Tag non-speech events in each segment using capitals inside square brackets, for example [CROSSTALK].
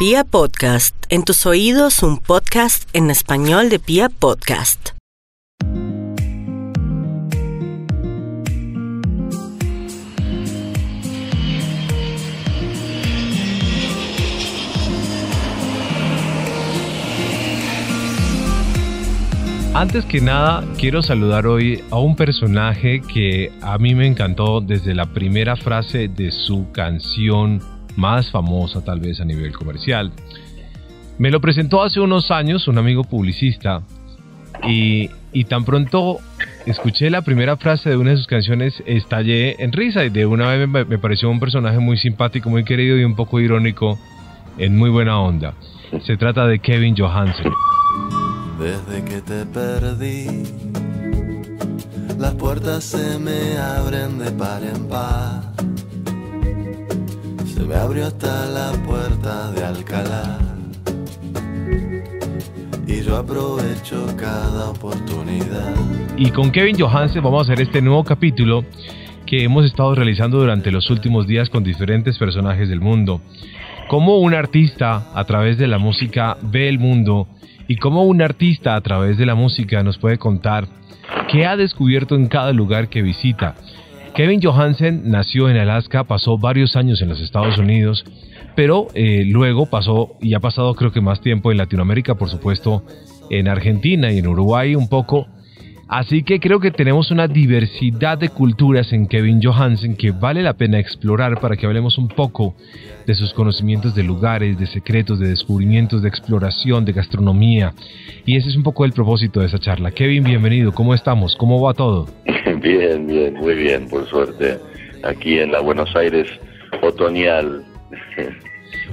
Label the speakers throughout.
Speaker 1: Pia Podcast, en tus oídos un podcast en español de Pia Podcast.
Speaker 2: Antes que nada, quiero saludar hoy a un personaje que a mí me encantó desde la primera frase de su canción más famosa tal vez a nivel comercial. Me lo presentó hace unos años un amigo publicista y, tan pronto escuché la primera frase de una de sus canciones estallé en risa y de una vez me, me pareció un personaje muy simpático, muy querido y un poco irónico en muy buena onda. Se trata de Kevin Johansen.
Speaker 3: Desde que te perdí, las puertas se me abren de par en par. Se me abrió hasta la puerta de Alcalá. Y yo aprovecho cada oportunidad.
Speaker 2: Y con Kevin Johansen vamos a hacer este nuevo capítulo que hemos estado realizando durante los últimos días con diferentes personajes del mundo. Cómo un artista a través de la música ve el mundo y cómo un artista a través de la música nos puede contar qué ha descubierto en cada lugar que visita. Kevin Johansen nació en Alaska, pasó varios años en los Estados Unidos, pero eh, luego pasó y ha pasado creo que más tiempo en Latinoamérica, por supuesto, en Argentina y en Uruguay un poco, Así que creo que tenemos una diversidad de culturas en Kevin Johansen que vale la pena explorar para que hablemos un poco de sus conocimientos de lugares, de secretos, de descubrimientos, de exploración, de gastronomía. Y ese es un poco el propósito de esa charla. Kevin, bienvenido. ¿Cómo estamos? ¿Cómo va todo? [LAUGHS]
Speaker 4: Bien, bien, muy bien, por suerte. Aquí en la Buenos Aires otoñal. [LAUGHS]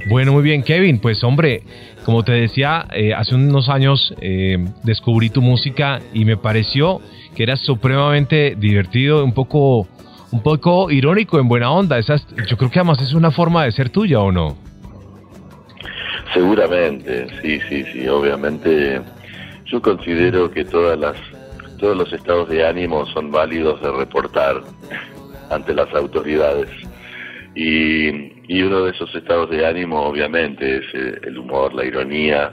Speaker 2: Bueno, muy bien, Kevin. Pues hombre, como te decía, eh, hace unos años eh, descubrí tu música y me pareció que era supremamente divertido, un poco, un poco irónico, en buena onda. Esas, yo creo que además es una forma de ser tuya, ¿o no?
Speaker 4: Seguramente, sí, sí, sí. Obviamente, yo considero que todas las, todos los estados de ánimo son válidos de reportar ante las autoridades. Y, uno de esos estados de ánimo, obviamente, es eh, el humor, la ironía.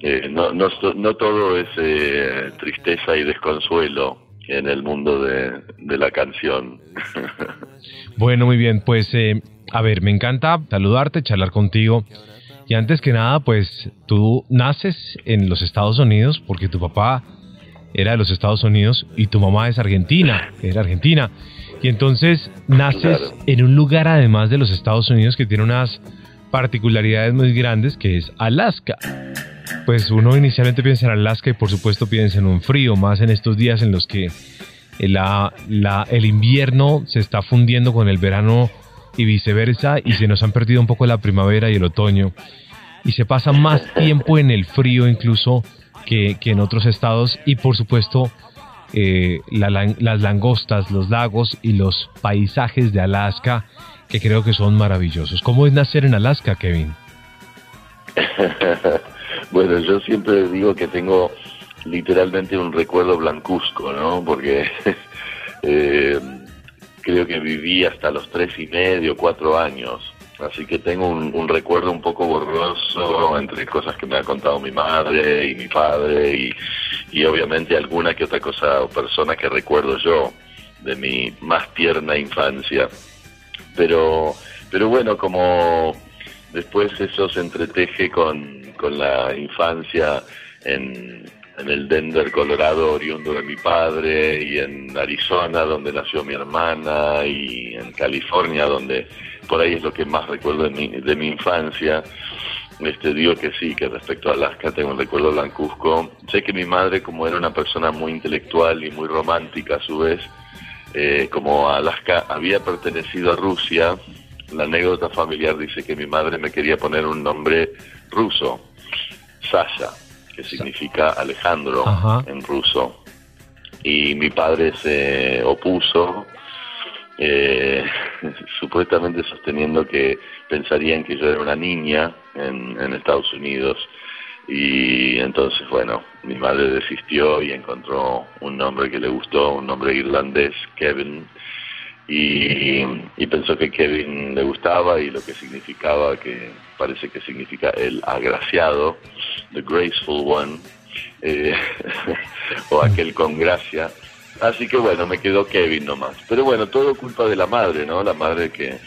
Speaker 4: Eh, no, no, no, todo es eh, tristeza y desconsuelo en el mundo de, la canción. [LAUGHS]
Speaker 2: bueno, muy bien. Pues, a ver, me encanta saludarte, charlar contigo. Y antes que nada, pues tú naces en los Estados Unidos porque tu papá era de los Estados Unidos y tu mamá es argentina, [LAUGHS] era argentina. Y entonces naces en un lugar además de los Estados Unidos que tiene unas particularidades muy grandes que es Alaska. Pues uno inicialmente piensa en Alaska y por supuesto piensa en un frío, más en estos días en los que la, el invierno se está fundiendo con el verano y viceversa y se nos han perdido un poco la primavera y el otoño. Y se pasa más [LAUGHS] tiempo en el frío incluso que, que en otros estados. Y por supuesto eh, las langostas, los lagos y los paisajes de Alaska, que creo que son maravillosos. ¿Cómo es nacer en Alaska, Kevin? [LAUGHS]
Speaker 4: bueno, yo siempre digo que tengo literalmente un recuerdo blancuzco, ¿no? Porque [LAUGHS] eh, creo que viví hasta los tres y medio, cuatro años. Así que tengo un, recuerdo un poco borroso entre cosas que me ha contado mi madre y mi padre y, y obviamente alguna que otra cosa o persona que recuerdo yo de mi más tierna infancia. Pero, pero bueno, como después eso se entreteje con, con la infancia en, en el Denver, Colorado, oriundo de mi padre, y en Arizona, donde nació mi hermana, y en California, donde por ahí es lo que más recuerdo de mi, de mi infancia. Este, digo que sí, que respecto a Alaska tengo un recuerdo blancuzco. Sé que mi madre, como era una persona muy intelectual y muy romántica a su vez, eh, como Alaska había pertenecido a Rusia, la anécdota familiar dice que mi madre me quería poner un nombre ruso, Sasha, que significa Alejandro en ruso. Y mi padre se opuso eh, [LAUGHS] supuestamente sosteniendo que pensarían que yo era una niña en, en Estados Unidos. Y entonces bueno mi madre desistió y encontró un nombre que le gustó un nombre irlandés Kevin. Y, y pensó que Kevin le gustaba y lo que significaba, que parece que significa el agraciado, the graceful one, eh, [LAUGHS] o aquel con gracia. Así que bueno, me quedó Kevin nomás. Pero bueno, todo culpa de la madre, ¿no? La madre que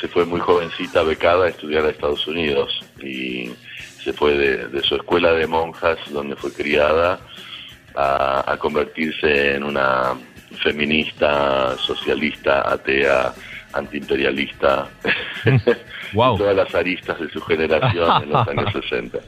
Speaker 4: se fue muy jovencita, becada, a estudiar a Estados Unidos y se fue de, su escuela de monjas, donde fue criada, a, a convertirse en una feminista, socialista, atea, antiimperialista, [LAUGHS]
Speaker 2: wow.
Speaker 4: todas las aristas de su generación en los [LAUGHS] años 60.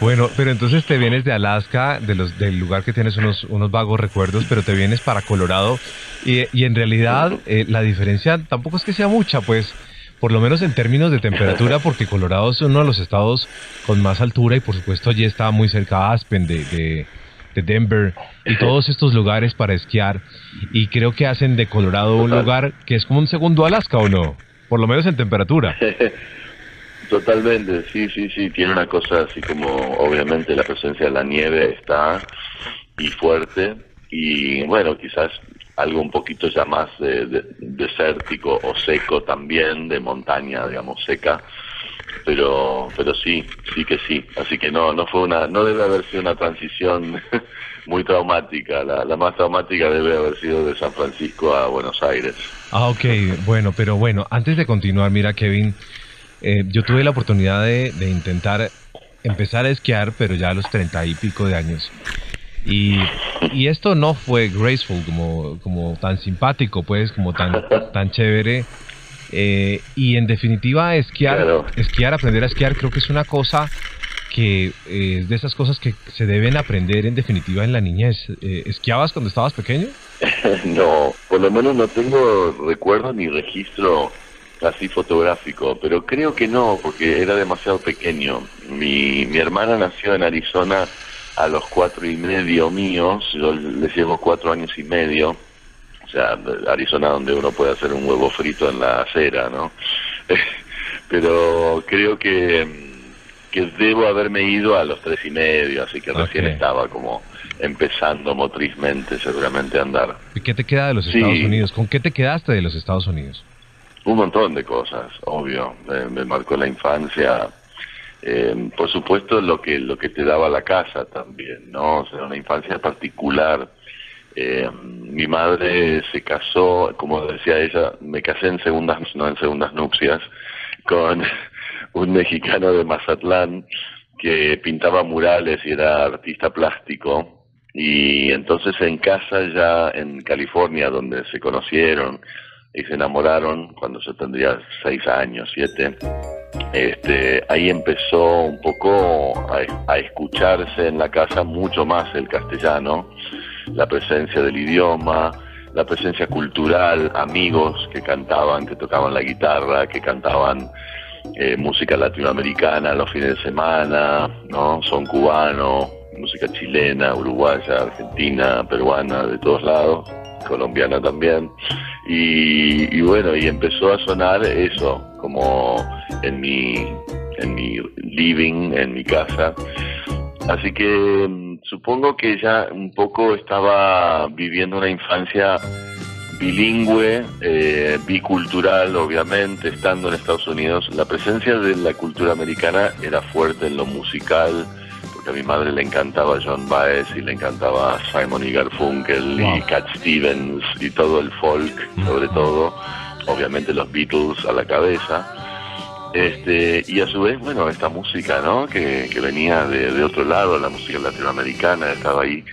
Speaker 2: bueno, pero entonces te vienes de Alaska, de los, del lugar que tienes unos, unos vagos recuerdos, pero te vienes para Colorado. Y, y en realidad eh, la diferencia tampoco es que sea mucha, pues por lo menos en términos de temperatura, [LAUGHS] porque Colorado es uno de los estados con más altura y por supuesto allí está muy cerca Aspen de, de, de Denver y todos estos lugares para esquiar. Y creo que hacen de Colorado un lugar que es como un segundo Alaska o no, por lo menos en temperatura. [LAUGHS]
Speaker 4: Totalmente, sí, sí, sí, tiene una cosa así como obviamente la presencia de la nieve está y fuerte y bueno, quizás algo un poquito ya más de, desértico o seco también, de montaña, digamos, seca, pero pero sí, sí que sí, así que no no fue una no debe haber sido una transición [LAUGHS] muy traumática, la, la más traumática debe haber sido de San Francisco a Buenos Aires.
Speaker 2: Ah, ok, bueno, pero bueno, antes de continuar, mira Kevin, eh, yo tuve la oportunidad de, de intentar empezar a esquiar, pero ya a los treinta y pico de años. Y, y, esto no fue graceful, como, como tan simpático, pues, como tan, tan chévere. Eh, y en definitiva, esquiar,
Speaker 4: Claro.
Speaker 2: esquiar, aprender a esquiar, creo que es una cosa que eh, es de esas cosas que se deben aprender en definitiva en la niñez. Eh, ¿Esquiabas cuando estabas pequeño? [LAUGHS]
Speaker 4: no, por lo menos no tengo recuerdo ni registro así fotográfico, pero creo que no, porque era demasiado pequeño. Mi, mi hermana nació en Arizona a los cuatro y medio míos, yo le llevo cuatro años y medio, o sea, Arizona donde uno puede hacer un huevo frito en la acera, ¿no? [LAUGHS] pero creo que que debo haberme ido a los tres y medio, así que recién estaba como empezando motrizmente seguramente a andar.
Speaker 2: ¿Y ¿Qué te queda de los
Speaker 4: Sí.
Speaker 2: Estados Unidos? ¿Con qué te quedaste de los Estados Unidos?
Speaker 4: Un montón de cosas, obvio. Me, me marcó la infancia. Eh, por supuesto, lo que lo que te daba la casa también, ¿no? O sea, una infancia particular. Eh, mi madre se casó, como decía ella, me casé en segundas, [LAUGHS] no en segundas nupcias, con [LAUGHS] un mexicano de Mazatlán que pintaba murales y era artista plástico. Y entonces en casa ya en California, donde se conocieron, y se enamoraron cuando yo tendría seis años, siete. Este, ahí empezó un poco a, escucharse en la casa mucho más el castellano, la presencia del idioma, la presencia cultural, amigos que cantaban, que tocaban la guitarra, que cantaban eh, música latinoamericana los fines de semana, ¿no? Son cubano, música chilena, uruguaya, argentina, peruana, de todos lados, colombiana también. Y, y bueno, y empezó a sonar eso, como en mi, en mi living, en mi casa. Así que mm, supongo que ya un poco estaba viviendo una infancia bilingüe, eh, bicultural, obviamente, estando en Estados Unidos. La presencia de la cultura americana era fuerte en lo musical, porque a mi madre le encantaba John Baez y le encantaba Simon y Garfunkel y. Cat Stevens y todo el folk, sobre todo, obviamente los Beatles a la cabeza. Este, y a su vez, bueno, esta música, ¿no? Que, que venía de, de otro lado, la música latinoamericana, estaba ahí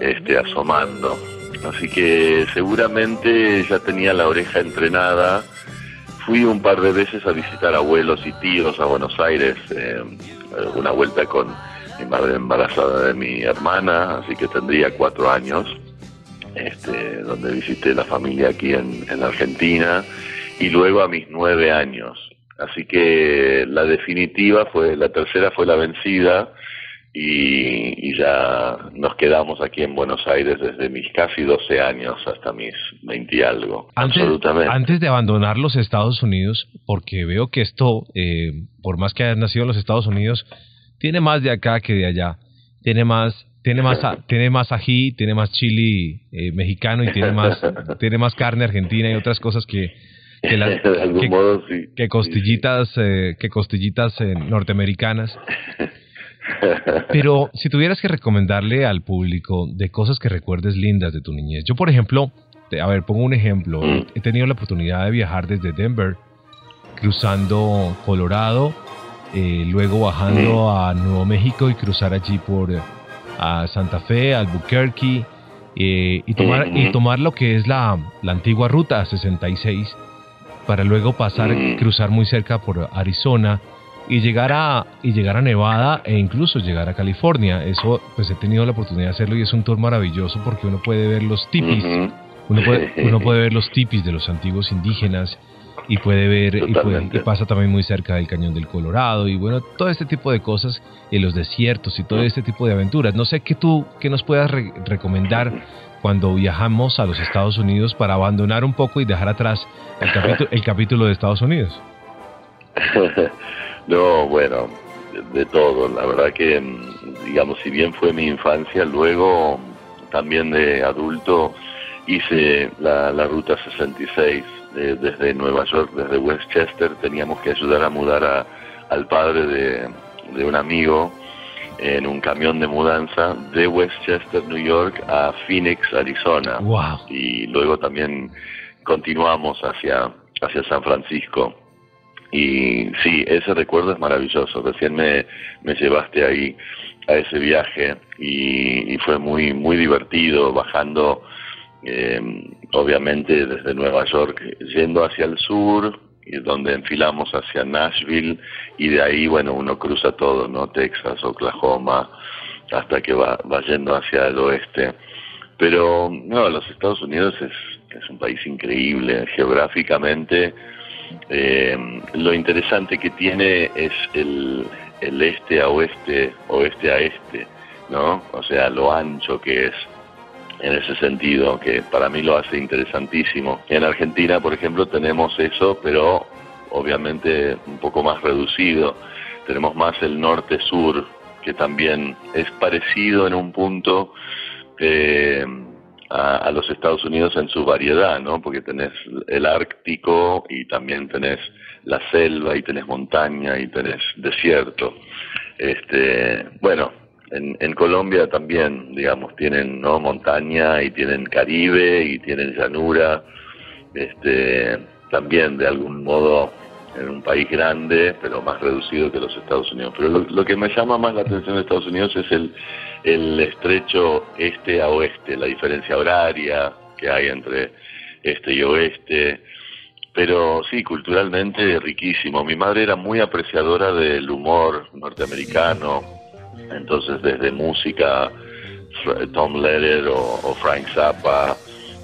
Speaker 4: este, asomando. Así que seguramente ya tenía la oreja entrenada. Fui un par de veces a visitar abuelos y tíos a Buenos Aires, eh, una vuelta con mi madre embarazada de mi hermana, así que tendría cuatro años, este, donde visité la familia aquí en, en Argentina, y luego a mis nueve años. Así que la definitiva fue, la tercera fue la vencida, y, y ya nos quedamos aquí en Buenos Aires desde mis casi 12 años hasta mis 20 y algo.
Speaker 2: Antes,
Speaker 4: Absolutamente.
Speaker 2: antes de abandonar los Estados Unidos, porque veo que esto, eh, por más que hayas nacido en los Estados Unidos, tiene más de acá que de allá. Tiene más tiene más, tiene más ají, tiene más chili eh, mexicano y tiene más, [LAUGHS] tiene más carne argentina y otras cosas que, que, las, [LAUGHS] que, costillitas, eh, que costillitas eh, norteamericanas. [LAUGHS] Pero si tuvieras que recomendarle al público de cosas que recuerdes lindas de tu niñez. Yo, por ejemplo, a ver, pongo un ejemplo. Mm. He tenido la oportunidad de viajar desde Denver, cruzando Colorado, eh, luego bajando mm. a Nuevo México y cruzar allí por a Santa Fe, Albuquerque, eh, y, tomar, y tomar lo que es la, la antigua ruta 66 para luego pasar, cruzar muy cerca por Arizona y llegar a y llegar a Nevada e incluso llegar a California. Eso pues he tenido la oportunidad de hacerlo y es un tour maravilloso porque uno puede ver los tipis, uno, puede, uno puede ver los tipis de los antiguos indígenas y puede ver y, pasa también muy cerca del cañón del Colorado y bueno todo este tipo de cosas en los desiertos y todo este tipo de aventuras. No sé qué tú qué nos puedas recomendar cuando viajamos a los Estados Unidos para abandonar un poco y dejar atrás el capítulo, el capítulo de Estados Unidos. [LAUGHS]
Speaker 4: No, bueno, de, todo. La verdad que, digamos, si bien fue mi infancia, luego también de adulto hice la, ruta 66 desde Nueva York, desde Westchester. Teníamos que ayudar a mudar a, al padre de, de un amigo en un camión de mudanza de Westchester, New York, a Phoenix, Arizona.
Speaker 2: Wow.
Speaker 4: Y luego también continuamos hacia, hacia San Francisco. Y sí, ese recuerdo es maravilloso. Recién me, me llevaste ahí a ese viaje y, fue muy, muy divertido bajando, eh, obviamente desde Nueva York, yendo hacia el sur, donde enfilamos hacia Nashville y de ahí, bueno, uno cruza todo, ¿no? Texas, Oklahoma, hasta que va, va yendo hacia el oeste. Pero, no, los Estados Unidos es, es un país increíble, geográficamente eh, lo interesante que tiene es el, el este a oeste, oeste a este, ¿no? O sea, lo ancho que es en ese sentido, que para mí lo hace interesantísimo. En Argentina, por ejemplo, tenemos eso, pero obviamente un poco más reducido. Tenemos más el norte-sur, que también es parecido en un punto. Eh, a, los Estados Unidos en su variedad, ¿no? Porque tenés el Ártico y también tenés la selva y tenés montaña y tenés desierto. Este, bueno, en, en Colombia también, digamos, tienen no montaña y tienen Caribe y tienen llanura, este, también de algún modo en un país grande, pero más reducido que los Estados Unidos. Pero lo, que me llama más la atención de Estados Unidos es el, el estrecho este a oeste, la diferencia horaria que hay entre este y oeste. Pero sí, culturalmente riquísimo. Mi madre era muy apreciadora del humor norteamericano, entonces desde música, Tom Leder o, Frank Zappa,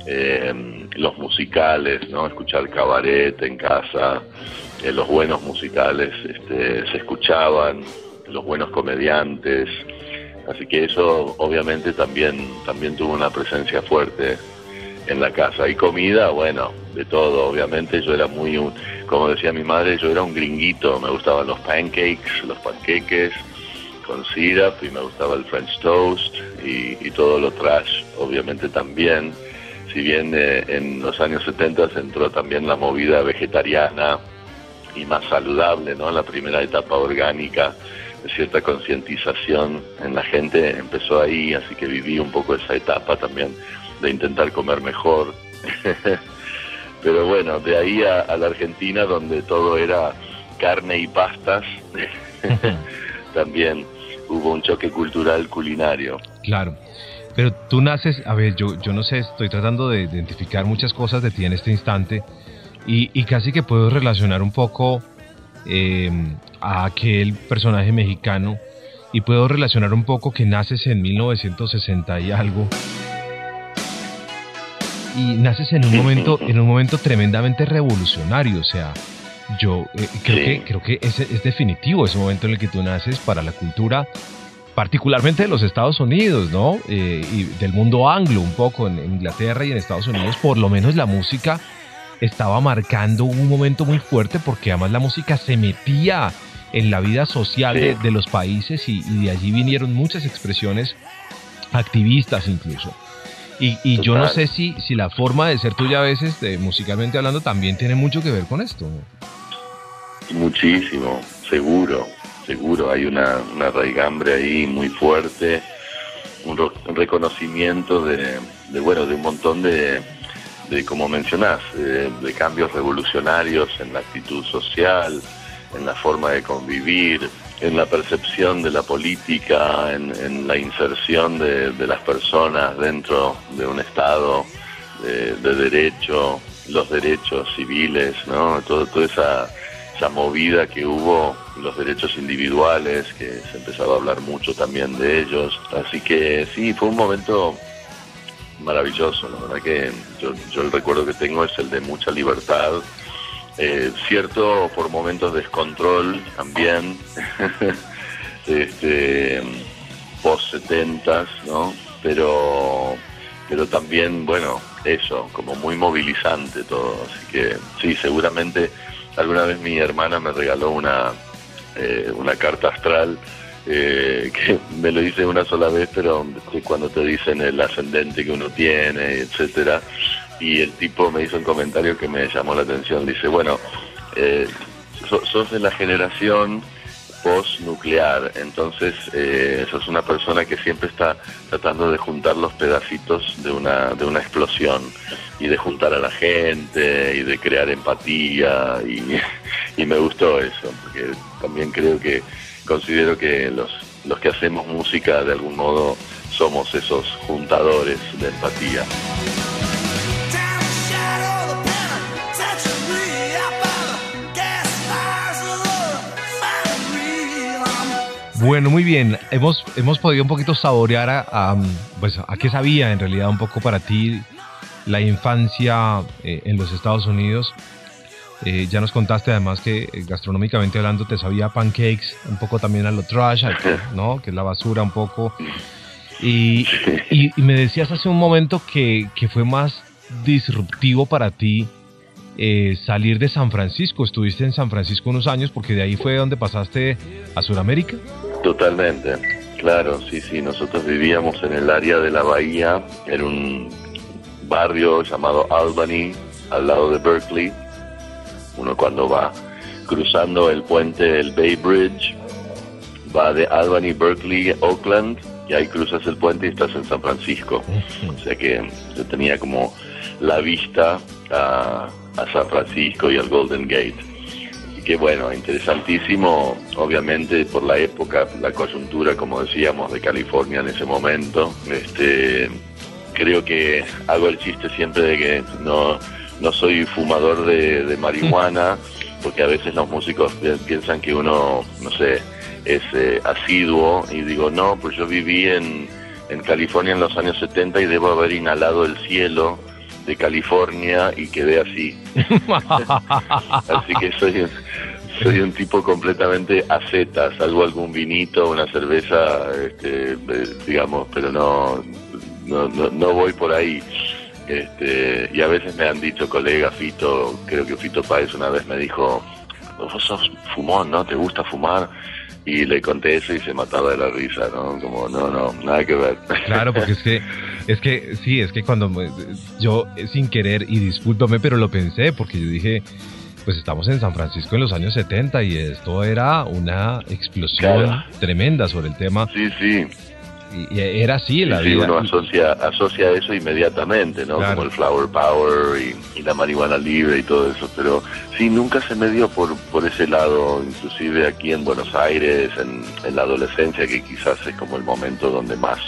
Speaker 4: eh, los musicales, ¿no? Escuchar cabaret en casa, eh, los buenos musicales este, se escuchaban, los buenos comediantes, así que eso obviamente también, también tuvo una presencia fuerte en la casa. Y comida, bueno, de todo, obviamente yo era muy, como decía mi madre, yo era un gringuito, me gustaban los pancakes, los panqueques con syrup y me gustaba el French toast y, todo lo trash, obviamente también. Si bien eh, en los años 70 entró también la movida vegetariana, y más saludable, ¿no? La primera etapa orgánica, de cierta concientización en la gente empezó ahí, así que viví un poco esa etapa también de intentar comer mejor. [LAUGHS] Pero bueno, de ahí a, la Argentina, donde todo era carne y pastas, [LAUGHS] [LAUGHS] también hubo un choque cultural culinario.
Speaker 2: Claro. Pero tú naces, a ver, yo, yo no sé, estoy tratando de identificar muchas cosas de ti en este instante y, casi que puedo relacionar un poco eh, a aquel personaje mexicano y puedo relacionar un poco que naces en 1960 y algo y naces en un momento [LAUGHS] en un momento tremendamente revolucionario o sea yo eh, creo que creo que es, es, definitivo ese momento en el que tú naces para la cultura particularmente de los Estados Unidos no eh, y del mundo anglo un poco en Inglaterra y en Estados Unidos por lo menos la música estaba marcando un momento muy fuerte porque además la música se metía en la vida social de, los países y, de allí vinieron muchas expresiones activistas incluso. Y, y yo no sé si, si la forma de ser tuya a veces, de, musicalmente hablando, también tiene mucho que ver con esto.
Speaker 4: Muchísimo, seguro, seguro. Hay una, una raigambre ahí muy fuerte, un, reconocimiento de, de, bueno, de un montón de, de como mencionás, de cambios revolucionarios en la actitud social, en la forma de convivir, en la percepción de la política, en, la inserción de, las personas dentro de un Estado de, derecho, los derechos civiles, ¿no? Todo, toda esa, esa movida que hubo, los derechos individuales, que se empezaba a hablar mucho también de ellos. Así que sí, fue un momento maravilloso, la verdad que yo, yo el recuerdo que tengo es el de mucha libertad, eh, cierto por momentos descontrol también, [LAUGHS] este, post 70 ¿no? Pero, pero también, bueno, eso, como muy movilizante todo. Así que sí, seguramente alguna vez mi hermana me regaló una, eh, una carta astral eh, [LAUGHS] que me lo dice una sola vez, pero cuando te dicen el ascendente que uno tiene, etcétera, y el tipo me hizo un comentario que me llamó la atención. Dice, bueno, eh, sos de la generación post-nuclear, entonces eh, sos una persona que siempre está tratando de juntar los pedacitos de una, de una explosión y de juntar a la gente y de crear empatía y, [LAUGHS] y me gustó eso, porque también creo que considero que los, los que hacemos música de algún modo somos esos juntadores de empatía. [LAUGHS]
Speaker 2: Bueno, muy bien. Hemos, hemos podido un poquito saborear a, pues, a qué sabía en realidad un poco para ti la infancia eh, en los Estados Unidos. Eh, ya nos contaste además que eh, gastronómicamente hablando te sabía pancakes, un poco también a lo trash, ¿no? Que es la basura un poco. [LAUGHS] Y, y, me decías hace un momento que, que fue más disruptivo para ti eh, salir de San Francisco. Estuviste en San Francisco unos años porque de ahí fue donde pasaste a Sudamérica.
Speaker 4: Totalmente, claro, sí, sí. Nosotros vivíamos en el área de la bahía, en un barrio llamado Albany, al lado de Berkeley. Uno cuando va cruzando el puente, el Bay Bridge, va de Albany, Berkeley, Oakland, y ahí cruzas el puente y estás en San Francisco. O sea que yo tenía como la vista a, a San Francisco y al Golden Gate. Que bueno, interesantísimo, obviamente por la época, la coyuntura, como decíamos, de California en ese momento. Este, creo que hago el chiste siempre de que no, no soy fumador de, marihuana, [LAUGHS] porque a veces los músicos piensan que uno, no sé, es eh, asiduo, y digo, no, pues yo viví en, en California en los años 70 y debo haber inhalado el cielo de California y quedé así. [LAUGHS] así que soy, soy un tipo completamente aceta, salvo algún vinito, una cerveza, este, digamos, pero no, no, no, voy por ahí. Este, y a veces me han dicho colega Fito, creo que Fito Páez una vez me dijo, vos sos fumón, ¿no? ¿Te gusta fumar? y le conté eso y se mataba de la risa, ¿no? Como, no, no, nada que ver.
Speaker 2: Claro, porque [LAUGHS] es que, es que, sí, es que cuando yo sin querer, y discúlpame, pero lo pensé, porque yo dije, pues estamos en San Francisco en los años 70 y esto era una explosión tremenda sobre el tema.
Speaker 4: Sí, sí
Speaker 2: y, era así la
Speaker 4: vida. uno asocia, asocia eso inmediatamente, ¿no? Como el flower power y, la marihuana libre y todo eso, pero sí, nunca se me dio por, por ese lado, inclusive aquí en Buenos Aires, en, en la adolescencia, que quizás es como el momento donde más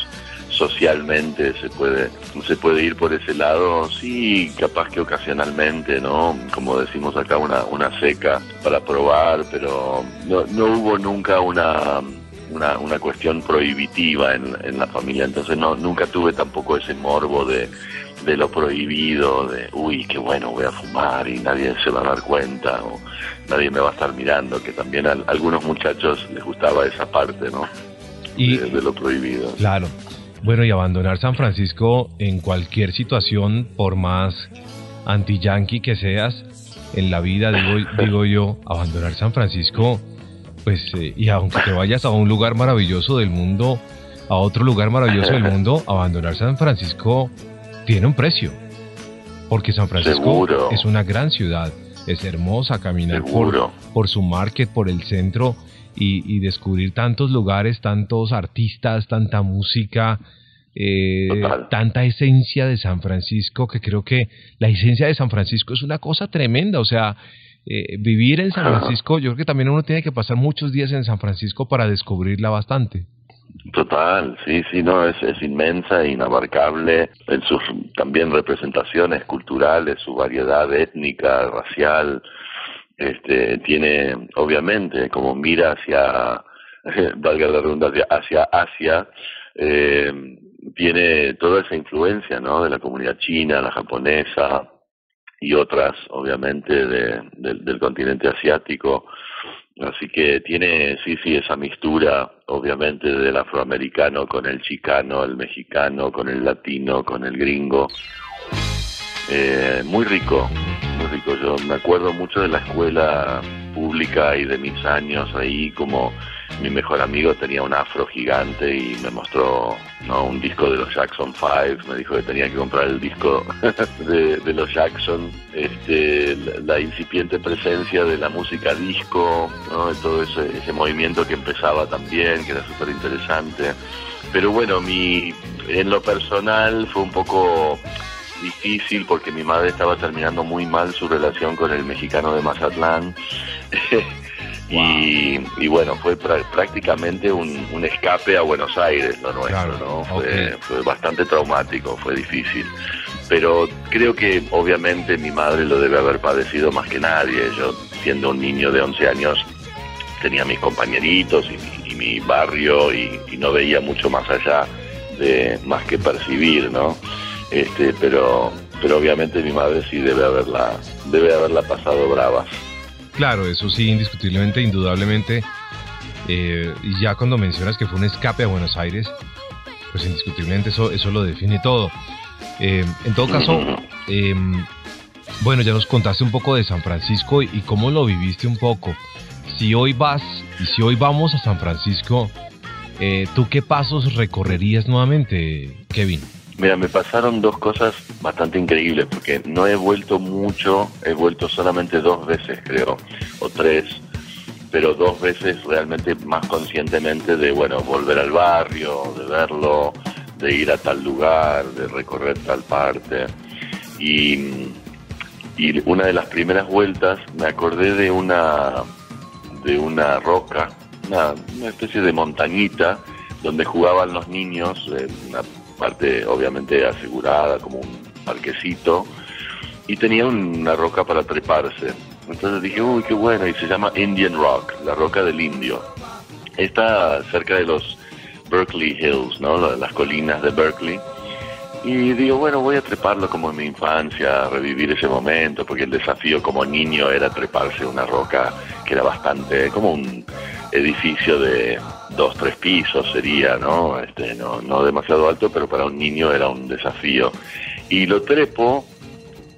Speaker 4: socialmente se puede se puede ir por ese lado sí capaz que ocasionalmente no como decimos acá una una seca para probar pero no no hubo nunca una una, una cuestión prohibitiva en, en, la familia, entonces no nunca tuve tampoco ese morbo de, de lo prohibido, de uy, qué bueno, voy a fumar y nadie se va a dar cuenta o nadie me va a estar mirando, que también a, algunos muchachos les gustaba esa parte, ¿no? Y, de, lo prohibido.
Speaker 2: Claro. Bueno, y abandonar San Francisco en cualquier situación, por más anti-yankee que seas, en la vida, digo, [LAUGHS] digo yo, abandonar San Francisco pues, eh, y aunque te vayas a un lugar maravilloso del mundo, a otro lugar maravilloso del mundo, [LAUGHS] abandonar San Francisco tiene un precio. Porque San Francisco es una gran ciudad, es hermosa caminar por, por, su market, por el centro y, descubrir tantos lugares, tantos artistas, tanta música, eh, tanta esencia de San Francisco, que creo que la esencia de San Francisco es una cosa tremenda, o sea, eh, vivir en San Francisco, yo creo que también uno tiene que pasar muchos días en San Francisco para descubrirla bastante.
Speaker 4: Total, sí, sí, no, es, es inmensa, inabarcable en sus también representaciones culturales, su variedad étnica, racial, este, tiene, obviamente, como mira hacia, [LAUGHS] valga la redundancia, hacia Asia, eh, tiene toda esa influencia, ¿no? De la comunidad china, la japonesa y otras, obviamente, de, del continente asiático. Así que tiene, sí, sí, esa mistura, obviamente, del afroamericano con el chicano, el mexicano, con el latino, con el gringo. Eh, muy rico, rico. Yo me acuerdo mucho de la escuela pública y de mis años ahí, como mi mejor amigo tenía un afro gigante y me mostró ¿no? un disco de los Jackson Five, me dijo que tenía que comprar el disco [LAUGHS] de, los Jackson, este, la, incipiente presencia de la música disco, ¿no? todo ese, ese movimiento que empezaba también, que era súper interesante. Pero bueno, mi, en lo personal fue un poco difícil porque mi madre estaba terminando muy mal su relación con el mexicano de Mazatlán. [LAUGHS] Y, bueno, fue prácticamente un, escape a Buenos Aires lo nuestro, ¿no? Fue, bastante traumático, fue difícil. Pero creo que obviamente mi madre lo debe haber padecido más que nadie. Yo, siendo un niño de 11 años, tenía mis compañeritos y, mi barrio y, no veía mucho más allá de más que percibir, ¿no? Este, pero, pero obviamente mi madre sí debe haberla, debe haberla pasado bravas.
Speaker 2: Claro, eso sí, indiscutiblemente, indudablemente. Eh, y ya cuando mencionas que fue un escape a Buenos Aires, pues indiscutiblemente eso, eso lo define todo. Eh, en todo caso, em, bueno, ya nos contaste un poco de San Francisco y, cómo lo viviste un poco. Si hoy vas y si hoy vamos a San Francisco, eh, ¿tú qué pasos recorrerías nuevamente, Kevin?
Speaker 4: Mira, me pasaron dos cosas bastante increíbles, porque no he vuelto mucho, he vuelto solamente dos veces, creo, o tres, pero dos veces realmente más conscientemente de, bueno, volver al barrio, de verlo, de ir a tal lugar, de recorrer tal parte. Y, y una de las primeras vueltas me acordé de una, de una roca, una, una especie de montañita, donde jugaban los niños, una parte obviamente asegurada como un parquecito, y tenía una roca para treparse. Entonces dije, uy, qué bueno, y se llama Indian Rock, la roca del indio. Está cerca de los Berkeley Hills, ¿no? Las colinas de Berkeley. Y digo, bueno, voy a treparlo como en mi infancia, revivir ese momento, porque el desafío como niño era treparse una roca que era bastante, como un edificio de dos, tres pisos sería, ¿no? Este, no, no demasiado alto, pero para un niño era un desafío. Y lo trepo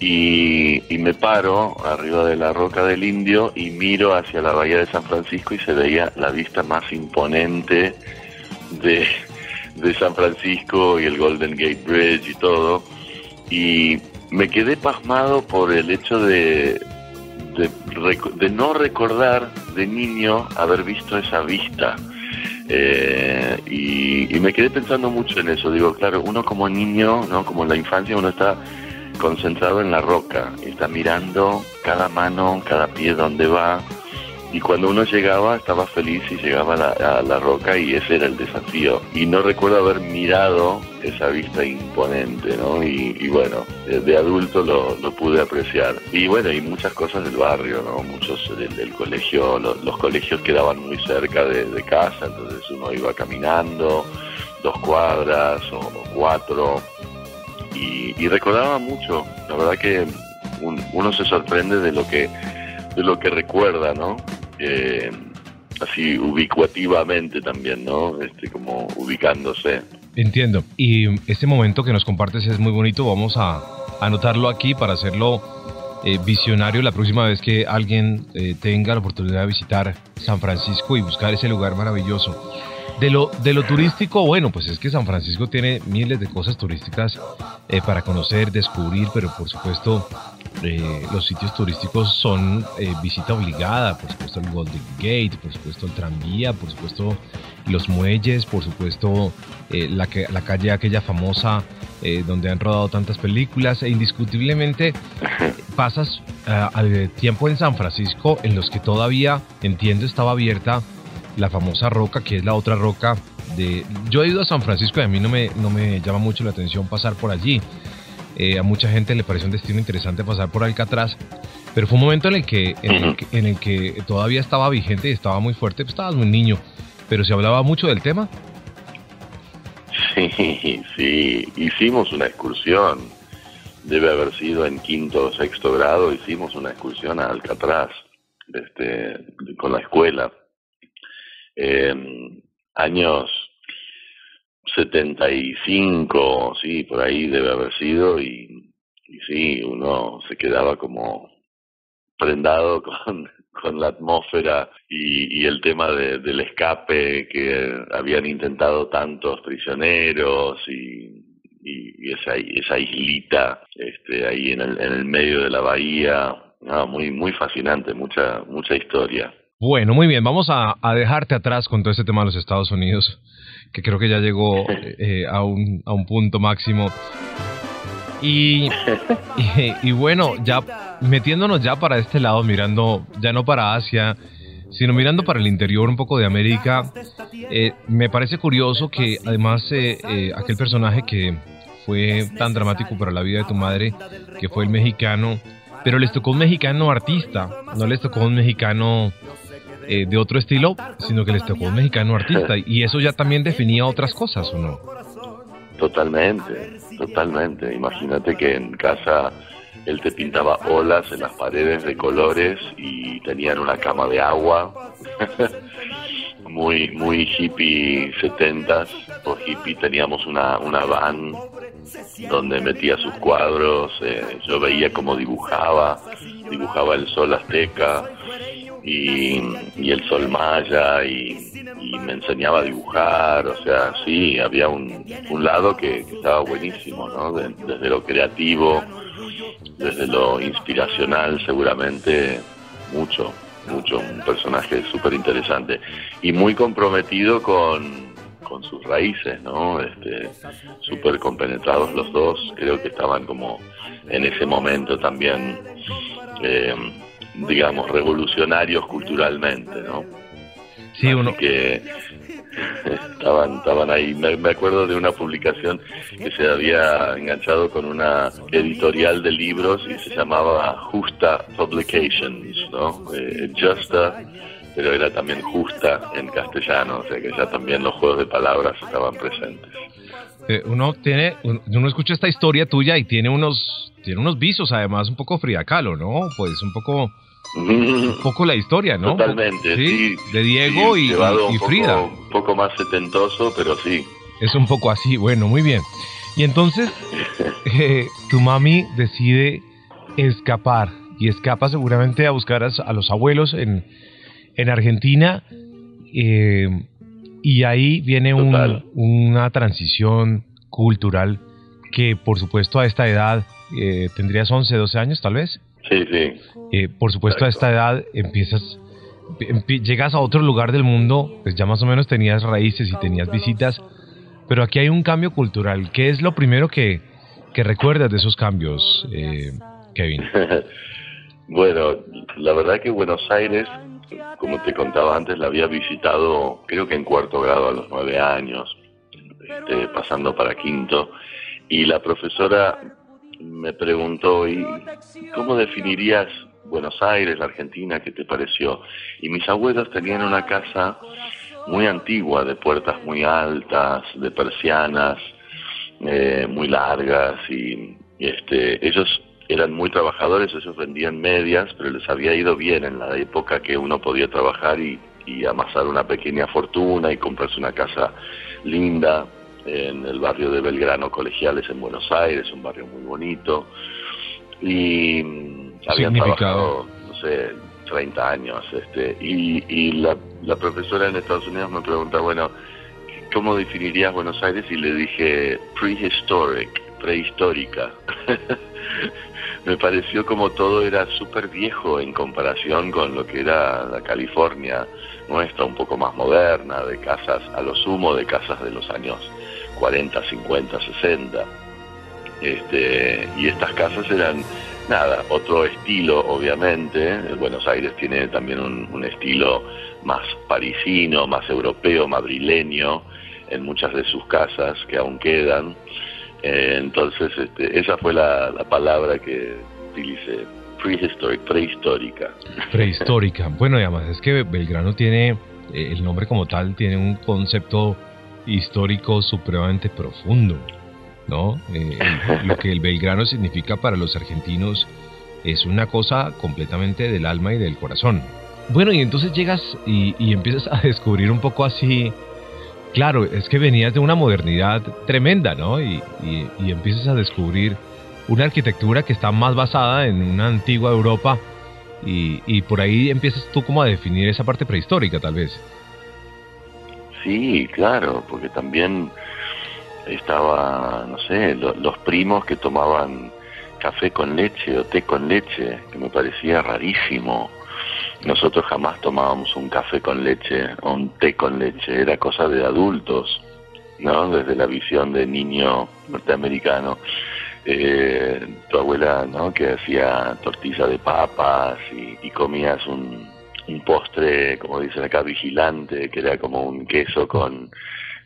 Speaker 4: y, y, me paro arriba de la roca del indio y miro hacia la bahía de San Francisco y se veía la vista más imponente de, de San Francisco y el Golden Gate Bridge y todo. Y me quedé pasmado por el hecho de, de, de no recordar de niño haber visto esa vista eh, y, me quedé pensando mucho en eso. Digo, claro, uno como niño, no como en la infancia, uno está concentrado en la roca, está mirando cada mano, cada pie donde va, y cuando uno llegaba estaba feliz y llegaba a la, roca y ese era el desafío. Y no recuerdo haber mirado esa vista imponente, ¿no? Y, bueno, de, adulto lo, pude apreciar. Y bueno, y muchas cosas del barrio, ¿no? Muchos del, colegio, los colegios quedaban muy cerca de, casa, entonces uno iba caminando dos cuadras o, cuatro y, recordaba mucho. La verdad que uno se sorprende de lo que de lo que recuerda, ¿no? Eh, así ubicuativamente también, ¿no? Este, como ubicándose.
Speaker 2: Entiendo. Y este momento que nos compartes es muy bonito. Vamos a anotarlo aquí para hacerlo eh, visionario la próxima vez que alguien eh, tenga la oportunidad de visitar San Francisco y buscar ese lugar maravilloso. De lo, de lo turístico, bueno, pues es que San Francisco tiene miles de cosas turísticas eh, para conocer, descubrir, pero por supuesto eh, los sitios turísticos son eh, visita obligada, por supuesto el Golden Gate, por supuesto el tranvía, por supuesto los muelles, por supuesto la, que, la calle aquella famosa donde han rodado tantas películas e indiscutiblemente pasas al tiempo en San Francisco en los que todavía, entiendo, estaba abierta la famosa roca, que es la otra roca de... Yo he ido a San Francisco y a mí no me, no me llama mucho la atención pasar por allí. Eh, a mucha gente le parece un destino interesante pasar por Alcatraz, pero fue un momento en el que, en el que, todavía estaba vigente y estaba muy fuerte, pues estabas muy niño, pero se hablaba mucho del tema.
Speaker 4: Sí, sí, hicimos una excursión, debe haber sido en quinto o sexto grado, hicimos una excursión a Alcatraz este, con la escuela eh, años 75, sí, por ahí debe haber sido, y, sí, uno se quedaba como prendado [LAUGHS] con, con la atmósfera y, y el tema de, del escape que habían intentado tantos prisioneros y, y, esa, esa islita este, ahí en el, en el medio de la bahía, ah, muy, muy fascinante, mucha, mucha historia.
Speaker 2: Bueno, muy bien, vamos a, dejarte atrás con todo este tema de los Estados Unidos, que creo que ya llegó [LAUGHS] eh, a, un, a un punto máximo. [LAUGHS] Y, y, bueno, ya metiéndonos ya para este lado, mirando ya no para Asia, sino mirando para el interior un poco de América, eh, me parece curioso que además eh, aquel personaje que fue tan dramático para la vida de tu madre, que fue el mexicano, pero les tocó un mexicano artista, no les tocó un mexicano eh, de otro estilo, sino que les tocó un mexicano artista. Y eso ya también definía otras cosas, ¿o no?
Speaker 4: Totalmente, totalmente. Imagínate que en casa él te pintaba olas en las paredes de colores y tenían una cama de agua. [LAUGHS] muy muy hippie setentas por hippie teníamos una, una van donde metía sus cuadros eh, yo veía cómo dibujaba dibujaba el sol azteca y, el sol maya y, me enseñaba a dibujar, o sea, sí, había un, un lado que, estaba buenísimo, ¿no? desde lo creativo, desde lo inspiracional, seguramente mucho, mucho, un personaje súper interesante y muy comprometido con, con sus raíces, ¿no? Este, súper compenetrados los dos, creo que estaban como en ese momento también eh, digamos, revolucionarios culturalmente, ¿no?
Speaker 2: Sí, uno.
Speaker 4: que [LAUGHS] estaban, estaban ahí. Me, acuerdo de una publicación que se había enganchado con una editorial de libros y se llamaba Justa Publications, ¿no? Eh, Justa, pero era también justa en castellano, o sea que ya también los juegos de palabras estaban presentes.
Speaker 2: Eh, uno tiene, uno escucha esta historia tuya y tiene unos, tiene unos visos además un poco friacalo, ¿no? Pues un poco un poco la historia, ¿no?
Speaker 4: Totalmente, sí.
Speaker 2: de Diego y, Frida.
Speaker 4: un poco más setentoso, pero sí.
Speaker 2: Es un poco así, bueno, muy bien. Y entonces [LAUGHS] eh, tu mami decide escapar y escapa seguramente a buscar a, los abuelos en, en Argentina eh, y ahí viene una transición cultural que por supuesto a esta edad eh, tendrías 11, 12 años tal vez.
Speaker 4: Sí, sí.
Speaker 2: Eh, por supuesto, a esta edad empiezas, llegas a otro lugar del mundo, pues ya más o menos tenías raíces y tenías visitas, pero aquí hay un cambio cultural. ¿Qué es lo primero que, que recuerdas de esos cambios, eh, Kevin? [LAUGHS]
Speaker 4: bueno, la verdad que Buenos Aires, como te contaba antes, la había visitado creo que en cuarto grado a los nueve años, este, pasando para quinto, y la profesora me preguntó, ¿y cómo definirías Buenos Aires, Argentina? ¿Qué te pareció? Y mis abuelos tenían una casa muy antigua, de puertas muy altas, de persianas eh, muy largas, y, este, ellos eran muy trabajadores, ellos vendían medias, pero les había ido bien en la época que uno podía trabajar y, y amasar una pequeña fortuna y comprarse una casa linda en el barrio de Belgrano Colegiales en Buenos Aires, un barrio muy bonito. Y, habían trabajado, no sé, 30 años. Este, y y la, la profesora en Estados Unidos me pregunta, bueno, ¿cómo definirías Buenos Aires? Y le dije, prehistoric, prehistórica. [LAUGHS] me pareció como todo era súper viejo en comparación con lo que era la California nuestra, un poco más moderna, de casas, a lo sumo de casas de los años 40, 50, 60. Este, y estas casas eran, nada, otro estilo, obviamente. Buenos Aires tiene también un, estilo más parisino, más europeo, madrileño, en muchas de sus casas que aún quedan. Eh, entonces, este, esa fue la, palabra que utilicé, prehistórica.
Speaker 2: Prehistórica. [LAUGHS] bueno, y además es que Belgrano tiene, eh, el nombre como tal, tiene un concepto histórico supremamente profundo, ¿no? Eh, lo que el Belgrano significa para los argentinos es una cosa completamente del alma y del corazón. Bueno, y entonces llegas y, y empiezas a descubrir un poco así Claro, es que venías de una modernidad tremenda, ¿no? Y, y, empiezas a descubrir una arquitectura que está más basada en una antigua Europa y, y, por ahí empiezas tú como a definir esa parte prehistórica, tal vez.
Speaker 4: Sí, claro, porque también estaba, no sé, los primos que tomaban café con leche o té con leche, que me parecía rarísimo nosotros jamás tomábamos un café con leche o un té con leche, era cosa de adultos, ¿no? Desde la visión de niño norteamericano. Eh, tu abuela, ¿no? Que hacía tortilla de papas y, comías un, postre, como dicen acá, vigilante, que era como un queso con,